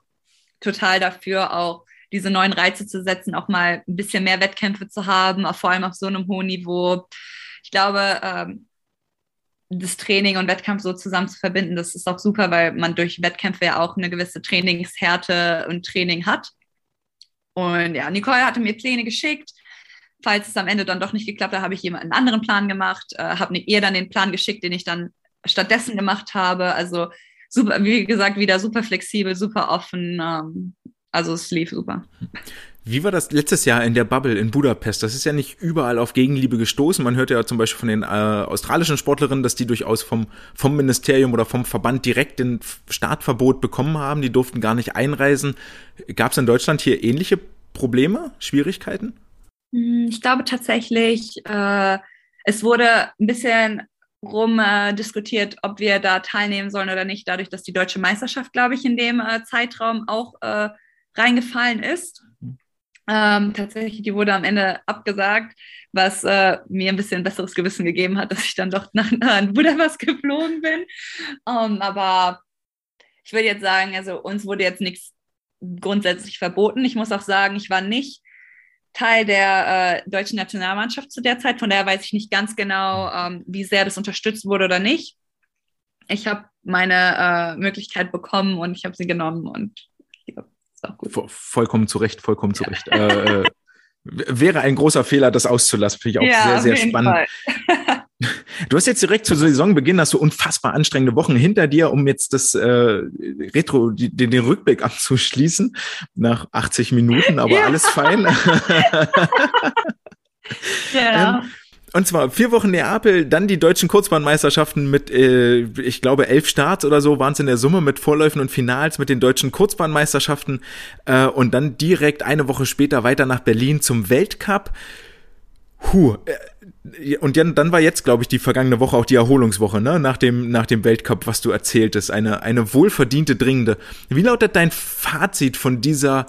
total dafür, auch diese neuen Reize zu setzen, auch mal ein bisschen mehr Wettkämpfe zu haben, vor allem auf so einem hohen Niveau. Ich glaube, ähm, das Training und Wettkampf so zusammen zu verbinden, das ist auch super, weil man durch Wettkämpfe ja auch eine gewisse Trainingshärte und Training hat. Und ja, Nicole hatte mir Pläne geschickt. Falls es am Ende dann doch nicht geklappt hat, habe ich jemand einen anderen Plan gemacht, äh, habe ihr dann den Plan geschickt, den ich dann stattdessen gemacht habe. Also super, wie gesagt, wieder super flexibel, super offen. Ähm, also es lief super. Wie war das letztes Jahr in der Bubble in Budapest? Das ist ja nicht überall auf Gegenliebe gestoßen. Man hört ja zum Beispiel von den äh, australischen Sportlerinnen, dass die durchaus vom, vom Ministerium oder vom Verband direkt den Startverbot bekommen haben. Die durften gar nicht einreisen. Gab es in Deutschland hier ähnliche Probleme, Schwierigkeiten? Hm, ich glaube tatsächlich, äh, es wurde ein bisschen rum äh, diskutiert, ob wir da teilnehmen sollen oder nicht, dadurch, dass die deutsche Meisterschaft, glaube ich, in dem äh, Zeitraum auch äh, reingefallen ist. Ähm, tatsächlich, die wurde am Ende abgesagt, was äh, mir ein bisschen besseres Gewissen gegeben hat, dass ich dann doch nach, nach Budapest geflogen bin. Ähm, aber ich würde jetzt sagen, also uns wurde jetzt nichts grundsätzlich verboten. Ich muss auch sagen, ich war nicht Teil der äh, deutschen Nationalmannschaft zu der Zeit. Von daher weiß ich nicht ganz genau, ähm, wie sehr das unterstützt wurde oder nicht. Ich habe meine äh, Möglichkeit bekommen und ich habe sie genommen und ja, ist auch gut. Vollkommen zu Recht, vollkommen zu Recht. äh, äh wäre ein großer Fehler, das auszulassen. Finde ich auch ja, sehr, sehr spannend. Du hast jetzt direkt zu Saisonbeginn hast du unfassbar anstrengende Wochen hinter dir, um jetzt das äh, Retro, die, den, Rückblick abzuschließen nach 80 Minuten, aber ja. alles fein. ja. Ähm, und zwar vier Wochen Neapel, dann die deutschen Kurzbahnmeisterschaften mit, äh, ich glaube, elf Starts oder so waren es in der Summe mit Vorläufen und Finals mit den deutschen Kurzbahnmeisterschaften äh, und dann direkt eine Woche später weiter nach Berlin zum Weltcup. Huh. Äh, und dann, war jetzt, glaube ich, die vergangene Woche auch die Erholungswoche, ne? Nach dem, nach dem Weltcup, was du erzähltest. Eine, eine wohlverdiente, dringende. Wie lautet dein Fazit von dieser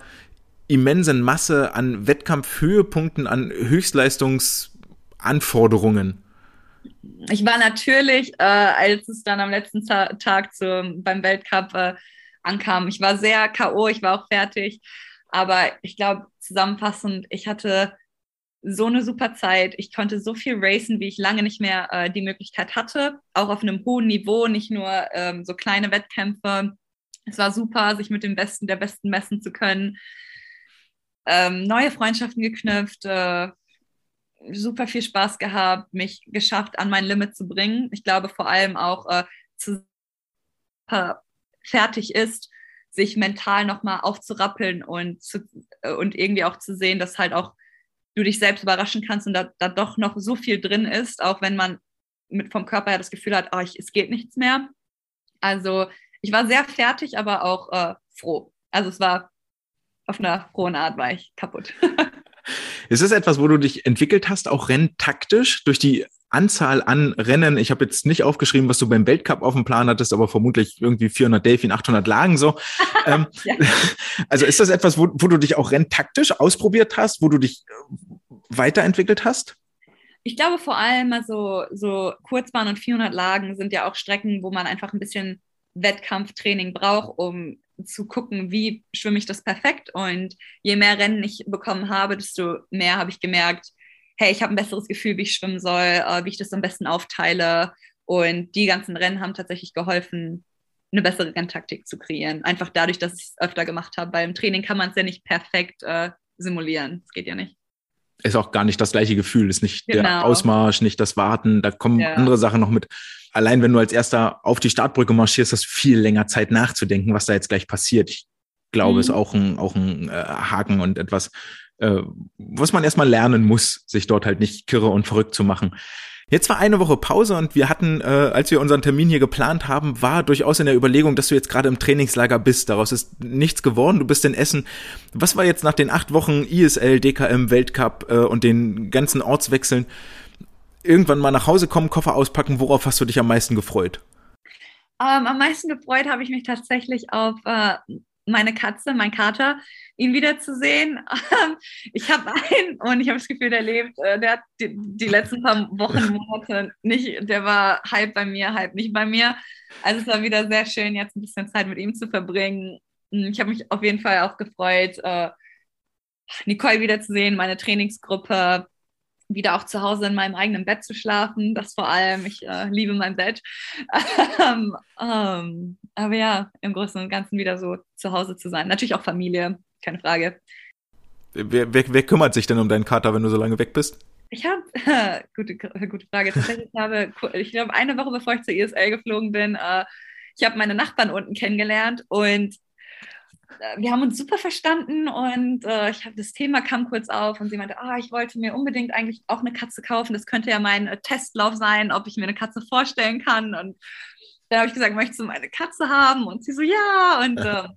immensen Masse an Wettkampfhöhepunkten, an Höchstleistungs- Anforderungen? Ich war natürlich, äh, als es dann am letzten Ta Tag zum, beim Weltcup äh, ankam, ich war sehr K.O., ich war auch fertig. Aber ich glaube, zusammenfassend, ich hatte so eine super Zeit. Ich konnte so viel racen, wie ich lange nicht mehr äh, die Möglichkeit hatte. Auch auf einem hohen Niveau, nicht nur ähm, so kleine Wettkämpfe. Es war super, sich mit dem Besten der Besten messen zu können. Ähm, neue Freundschaften geknüpft, äh, super viel Spaß gehabt, mich geschafft, an mein Limit zu bringen. Ich glaube vor allem auch äh, zu äh, fertig ist, sich mental nochmal aufzurappeln und, zu, äh, und irgendwie auch zu sehen, dass halt auch du dich selbst überraschen kannst und da, da doch noch so viel drin ist, auch wenn man mit vom Körper her das Gefühl hat, oh, ich, es geht nichts mehr. Also ich war sehr fertig, aber auch äh, froh. Also es war auf einer frohen Art war ich kaputt. Ist es etwas, wo du dich entwickelt hast, auch renntaktisch durch die Anzahl an Rennen? Ich habe jetzt nicht aufgeschrieben, was du beim Weltcup auf dem Plan hattest, aber vermutlich irgendwie 400 Delfin, 800 Lagen so. ähm, also ist das etwas, wo, wo du dich auch renntaktisch ausprobiert hast, wo du dich äh, weiterentwickelt hast? Ich glaube vor allem, also so Kurzbahn und 400 Lagen sind ja auch Strecken, wo man einfach ein bisschen Wettkampftraining braucht, um zu gucken, wie schwimme ich das perfekt. Und je mehr Rennen ich bekommen habe, desto mehr habe ich gemerkt, hey, ich habe ein besseres Gefühl, wie ich schwimmen soll, äh, wie ich das am besten aufteile. Und die ganzen Rennen haben tatsächlich geholfen, eine bessere Renntaktik zu kreieren. Einfach dadurch, dass ich es öfter gemacht habe. Weil im Training kann man es ja nicht perfekt äh, simulieren. Das geht ja nicht. Ist auch gar nicht das gleiche Gefühl, ist nicht genau. der Ausmarsch, nicht das Warten. Da kommen ja. andere Sachen noch mit allein wenn du als erster auf die Startbrücke marschierst, hast du viel länger Zeit nachzudenken, was da jetzt gleich passiert. Ich glaube, mhm. ist auch ein, auch ein äh, Haken und etwas, äh, was man erstmal lernen muss, sich dort halt nicht kirre und verrückt zu machen. Jetzt war eine Woche Pause und wir hatten, äh, als wir unseren Termin hier geplant haben, war durchaus in der Überlegung, dass du jetzt gerade im Trainingslager bist. Daraus ist nichts geworden. Du bist in Essen. Was war jetzt nach den acht Wochen ISL, DKM, Weltcup äh, und den ganzen Ortswechseln? irgendwann mal nach Hause kommen, Koffer auspacken, worauf hast du dich am meisten gefreut? Ähm, am meisten gefreut habe ich mich tatsächlich auf äh, meine Katze, mein Kater, ihn wiederzusehen. ich habe einen und ich habe das Gefühl, der lebt. Äh, der hat die, die, letzten paar Wochen, Monate nicht, der war halb bei mir, halb nicht bei mir. Also es war wieder sehr schön, jetzt ein bisschen Zeit mit ihm zu verbringen. Hm, ich habe mich auf jeden Fall auch gefreut, äh, Nicole wiederzusehen, meine Trainingsgruppe, wieder auch zu Hause in meinem eigenen Bett zu schlafen. Das vor allem, ich äh, liebe mein Bett. ähm, ähm, aber ja, im Großen und Ganzen wieder so zu Hause zu sein. Natürlich auch Familie, keine Frage. Wer, wer, wer kümmert sich denn um deinen Kater, wenn du so lange weg bist? Ich habe, äh, gute, gute Frage. Tatsächlich habe, ich glaube, eine Woche bevor ich zur ESL geflogen bin, äh, ich habe meine Nachbarn unten kennengelernt und wir haben uns super verstanden und äh, ich habe das Thema kam kurz auf und sie meinte, ah, ich wollte mir unbedingt eigentlich auch eine Katze kaufen. Das könnte ja mein äh, Testlauf sein, ob ich mir eine Katze vorstellen kann. Und dann habe ich gesagt, möchtest du meine Katze haben? Und sie so, ja. Und äh,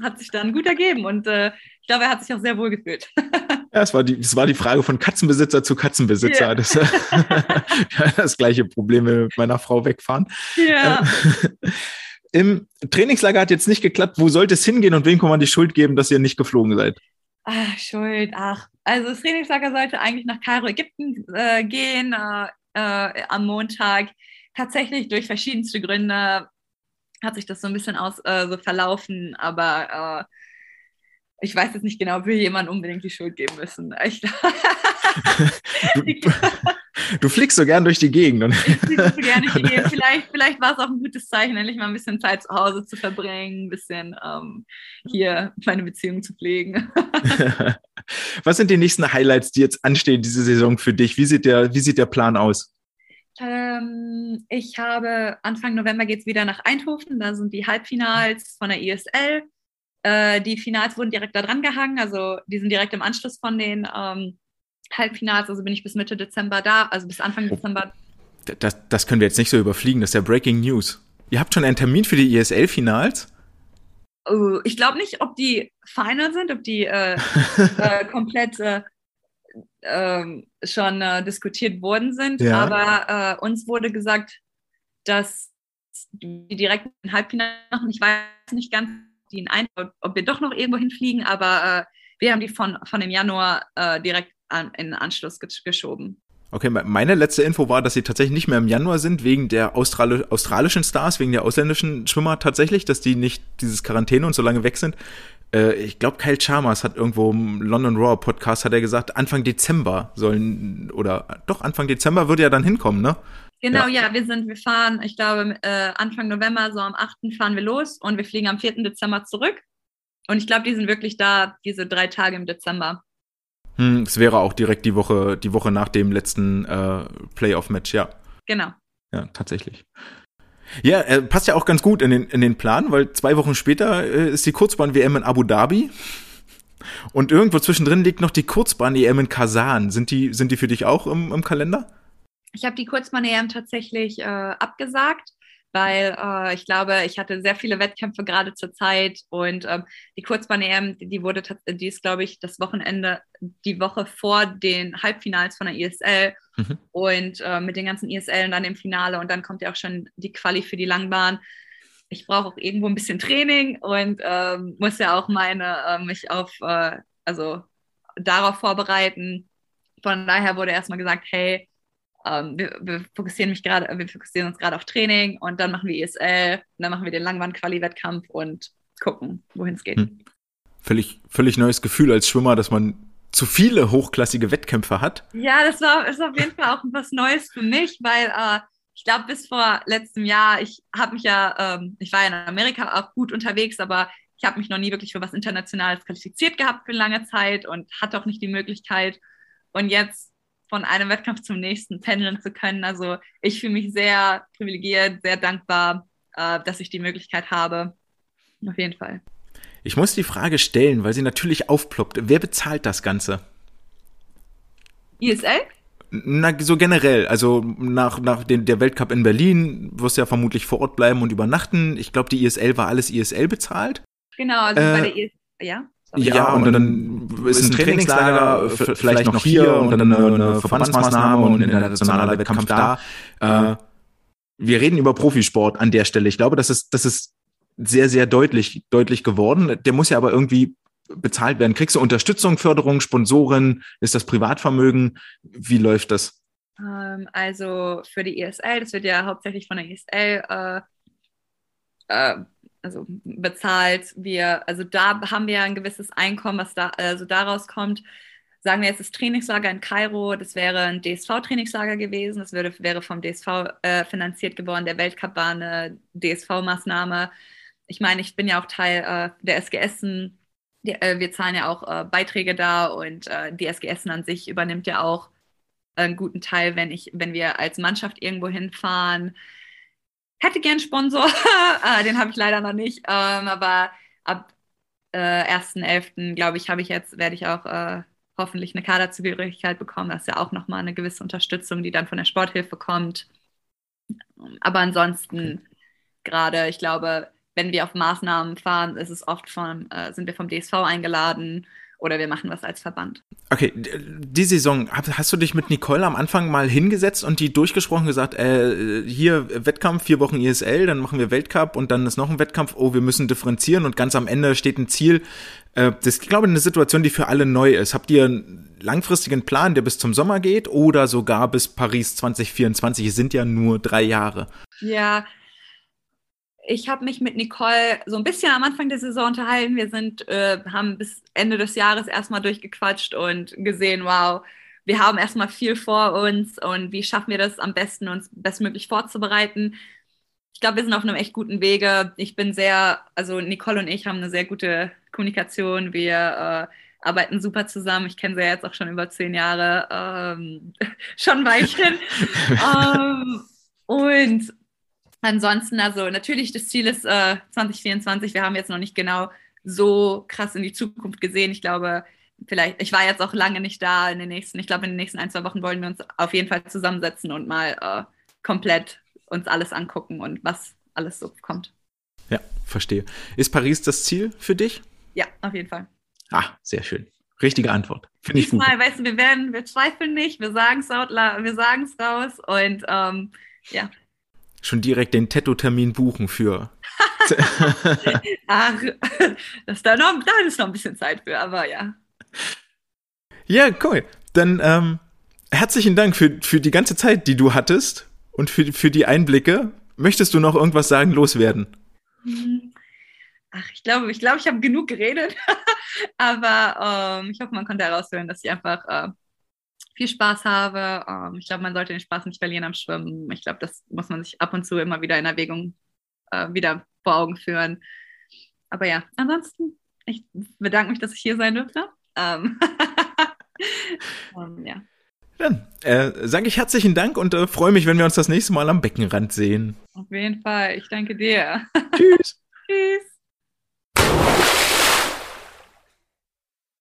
hat sich dann gut ergeben. Und äh, ich glaube, er hat sich auch sehr wohl gefühlt. Ja, es war die, es war die Frage von Katzenbesitzer zu Katzenbesitzer. Yeah. Das, das gleiche Problem mit meiner Frau wegfahren. Ja. Ähm, im Trainingslager hat jetzt nicht geklappt. Wo sollte es hingehen und wem kann man die Schuld geben, dass ihr nicht geflogen seid? Ach, Schuld, ach. Also das Trainingslager sollte eigentlich nach Kairo, Ägypten äh, gehen äh, äh, am Montag. Tatsächlich durch verschiedenste Gründe hat sich das so ein bisschen aus äh, so verlaufen, aber äh, ich weiß jetzt nicht genau, ob wir jemandem unbedingt die Schuld geben müssen. Ich, du, du, fliegst so gern durch die Gegend. Und ich fliege so gern durch die Gegend. Vielleicht, vielleicht war es auch ein gutes Zeichen, endlich mal ein bisschen Zeit zu Hause zu verbringen, ein bisschen ähm, hier meine Beziehung zu pflegen. Was sind die nächsten Highlights, die jetzt anstehen diese Saison für dich? Wie sieht der, wie sieht der Plan aus? Ähm, ich habe Anfang November geht es wieder nach Eindhoven. Da sind die Halbfinals von der ISL. Äh, die Finals wurden direkt da dran gehangen, also die sind direkt im Anschluss von den ähm, Halbfinals, also bin ich bis Mitte Dezember da, also bis Anfang oh. Dezember. Das, das können wir jetzt nicht so überfliegen, das ist ja Breaking News. Ihr habt schon einen Termin für die ESL-Finals? Oh, ich glaube nicht, ob die final sind, ob die äh, äh, komplett äh, ähm, schon äh, diskutiert worden sind, ja. aber äh, uns wurde gesagt, dass die direkt ein Halbfinale machen. Ich weiß nicht ganz, die in ein, ob wir doch noch irgendwo hinfliegen, aber äh, wir haben die von, von dem Januar äh, direkt an, in Anschluss geschoben. Okay, meine letzte Info war, dass sie tatsächlich nicht mehr im Januar sind, wegen der Australi australischen Stars, wegen der ausländischen Schwimmer tatsächlich, dass die nicht dieses Quarantäne und so lange weg sind. Äh, ich glaube, Kyle Chalmers hat irgendwo im London Raw Podcast hat er gesagt, Anfang Dezember sollen, oder doch, Anfang Dezember würde ja dann hinkommen, ne? Genau, ja. ja, wir sind, wir fahren, ich glaube, äh, Anfang November, so am 8. fahren wir los und wir fliegen am 4. Dezember zurück. Und ich glaube, die sind wirklich da, diese drei Tage im Dezember. Hm, es wäre auch direkt die Woche, die Woche nach dem letzten äh, Playoff-Match, ja. Genau. Ja, tatsächlich. Ja, äh, passt ja auch ganz gut in den, in den Plan, weil zwei Wochen später äh, ist die Kurzbahn-WM in Abu Dhabi. Und irgendwo zwischendrin liegt noch die Kurzbahn-EM in Kasan. Sind die, sind die für dich auch im, im Kalender? Ich habe die Kurzbahn-EM tatsächlich äh, abgesagt, weil äh, ich glaube, ich hatte sehr viele Wettkämpfe gerade zur Zeit und ähm, die Kurzbahn-EM, die, die, wurde, die ist, glaube ich, das Wochenende, die Woche vor den Halbfinals von der ISL mhm. und äh, mit den ganzen ISL und dann im Finale und dann kommt ja auch schon die Quali für die Langbahn. Ich brauche auch irgendwo ein bisschen Training und ähm, muss ja auch meine, äh, mich auf, äh, also darauf vorbereiten. Von daher wurde erstmal gesagt, hey, ähm, wir, wir, fokussieren mich gerade, wir fokussieren uns gerade auf Training und dann machen wir ESL und dann machen wir den Langwand-Quali-Wettkampf und gucken, wohin es geht. Hm. Völlig, völlig neues Gefühl als Schwimmer, dass man zu viele hochklassige Wettkämpfe hat. Ja, das war ist auf jeden Fall auch was Neues für mich, weil äh, ich glaube, bis vor letztem Jahr, ich habe mich ja, ähm, ich war ja in Amerika auch gut unterwegs, aber ich habe mich noch nie wirklich für was Internationales qualifiziert gehabt für lange Zeit und hatte auch nicht die Möglichkeit. Und jetzt von einem Wettkampf zum nächsten pendeln zu können. Also ich fühle mich sehr privilegiert, sehr dankbar, äh, dass ich die Möglichkeit habe. Auf jeden Fall. Ich muss die Frage stellen, weil sie natürlich aufploppt. Wer bezahlt das Ganze? ISL? Na, so generell. Also nach, nach den, der Weltcup in Berlin wirst du ja vermutlich vor Ort bleiben und übernachten. Ich glaube, die ISL war alles ISL bezahlt. Genau, also äh, bei der ISL, ja. Ja, und dann ist ein Trainingslager vielleicht noch hier und dann eine Verbandsmaßnahme und ein internationaler Wettkampf da. Äh, wir reden über Profisport an der Stelle. Ich glaube, das ist, das ist sehr, sehr deutlich, deutlich geworden. Der muss ja aber irgendwie bezahlt werden. Kriegst du Unterstützung, Förderung, Sponsoren? Ist das Privatvermögen? Wie läuft das? Ähm, also für die ESL, das wird ja hauptsächlich von der ESL äh, äh, also bezahlt. Wir, also da haben wir ein gewisses Einkommen, was da also daraus kommt. Sagen wir jetzt das Trainingslager in Kairo, das wäre ein DSV-Trainingslager gewesen, das würde, wäre vom DSV äh, finanziert geworden. Der Weltcup war eine DSV-Maßnahme. Ich meine, ich bin ja auch Teil äh, der SGS. Die, äh, wir zahlen ja auch äh, Beiträge da und äh, die SGS an sich übernimmt ja auch einen guten Teil, wenn ich, wenn wir als Mannschaft irgendwo hinfahren hätte gern Sponsor, äh, den habe ich leider noch nicht, ähm, aber ab äh, 1.11. glaube ich, habe ich jetzt, werde ich auch äh, hoffentlich eine Kaderzugehörigkeit bekommen. Das ist ja auch nochmal eine gewisse Unterstützung, die dann von der Sporthilfe kommt. Aber ansonsten okay. gerade, ich glaube, wenn wir auf Maßnahmen fahren, ist es oft vom, äh, sind wir vom DSV eingeladen oder wir machen was als Verband. Okay, die Saison, hast du dich mit Nicole am Anfang mal hingesetzt und die durchgesprochen gesagt, äh, hier Wettkampf, vier Wochen ISL, dann machen wir Weltcup und dann ist noch ein Wettkampf, oh, wir müssen differenzieren und ganz am Ende steht ein Ziel. Äh, das ist, glaube ich, eine Situation, die für alle neu ist. Habt ihr einen langfristigen Plan, der bis zum Sommer geht oder sogar bis Paris 2024? Es sind ja nur drei Jahre. Ja, ich habe mich mit Nicole so ein bisschen am Anfang der Saison unterhalten. Wir sind, äh, haben bis Ende des Jahres erstmal durchgequatscht und gesehen, wow, wir haben erstmal viel vor uns und wie schaffen wir das am besten, uns bestmöglich vorzubereiten. Ich glaube, wir sind auf einem echt guten Wege. Ich bin sehr, also Nicole und ich haben eine sehr gute Kommunikation. Wir äh, arbeiten super zusammen. Ich kenne sie ja jetzt auch schon über zehn Jahre, ähm, schon ein Weilchen. ähm, und Ansonsten, also natürlich, das Ziel ist äh, 2024. Wir haben jetzt noch nicht genau so krass in die Zukunft gesehen. Ich glaube, vielleicht, ich war jetzt auch lange nicht da in den nächsten, ich glaube, in den nächsten ein, zwei Wochen wollen wir uns auf jeden Fall zusammensetzen und mal äh, komplett uns alles angucken und was alles so kommt. Ja, verstehe. Ist Paris das Ziel für dich? Ja, auf jeden Fall. Ah, sehr schön. Richtige Antwort. Finde ich gut. Mal, weißt du, wir werden, wir zweifeln nicht, wir sagen es wir sagen es raus und ähm, ja, schon direkt den Tattoo-Termin buchen für. Ach, das da, noch, da ist noch ein bisschen Zeit für, aber ja. Ja, cool. Dann ähm, herzlichen Dank für, für die ganze Zeit, die du hattest und für, für die Einblicke. Möchtest du noch irgendwas sagen, loswerden? Mhm. Ach, ich glaube, ich glaube, ich habe genug geredet. aber ähm, ich hoffe, man konnte heraushören, dass ich einfach äh, viel Spaß habe. Ähm, ich glaube, man sollte den Spaß nicht verlieren am Schwimmen. Ich glaube, das muss man sich ab und zu immer wieder in Erwägung äh, wieder vor Augen führen. Aber ja, ansonsten, ich bedanke mich, dass ich hier sein durfte. Ähm, um, ja. Dann äh, sage ich herzlichen Dank und äh, freue mich, wenn wir uns das nächste Mal am Beckenrand sehen. Auf jeden Fall. Ich danke dir. Tschüss.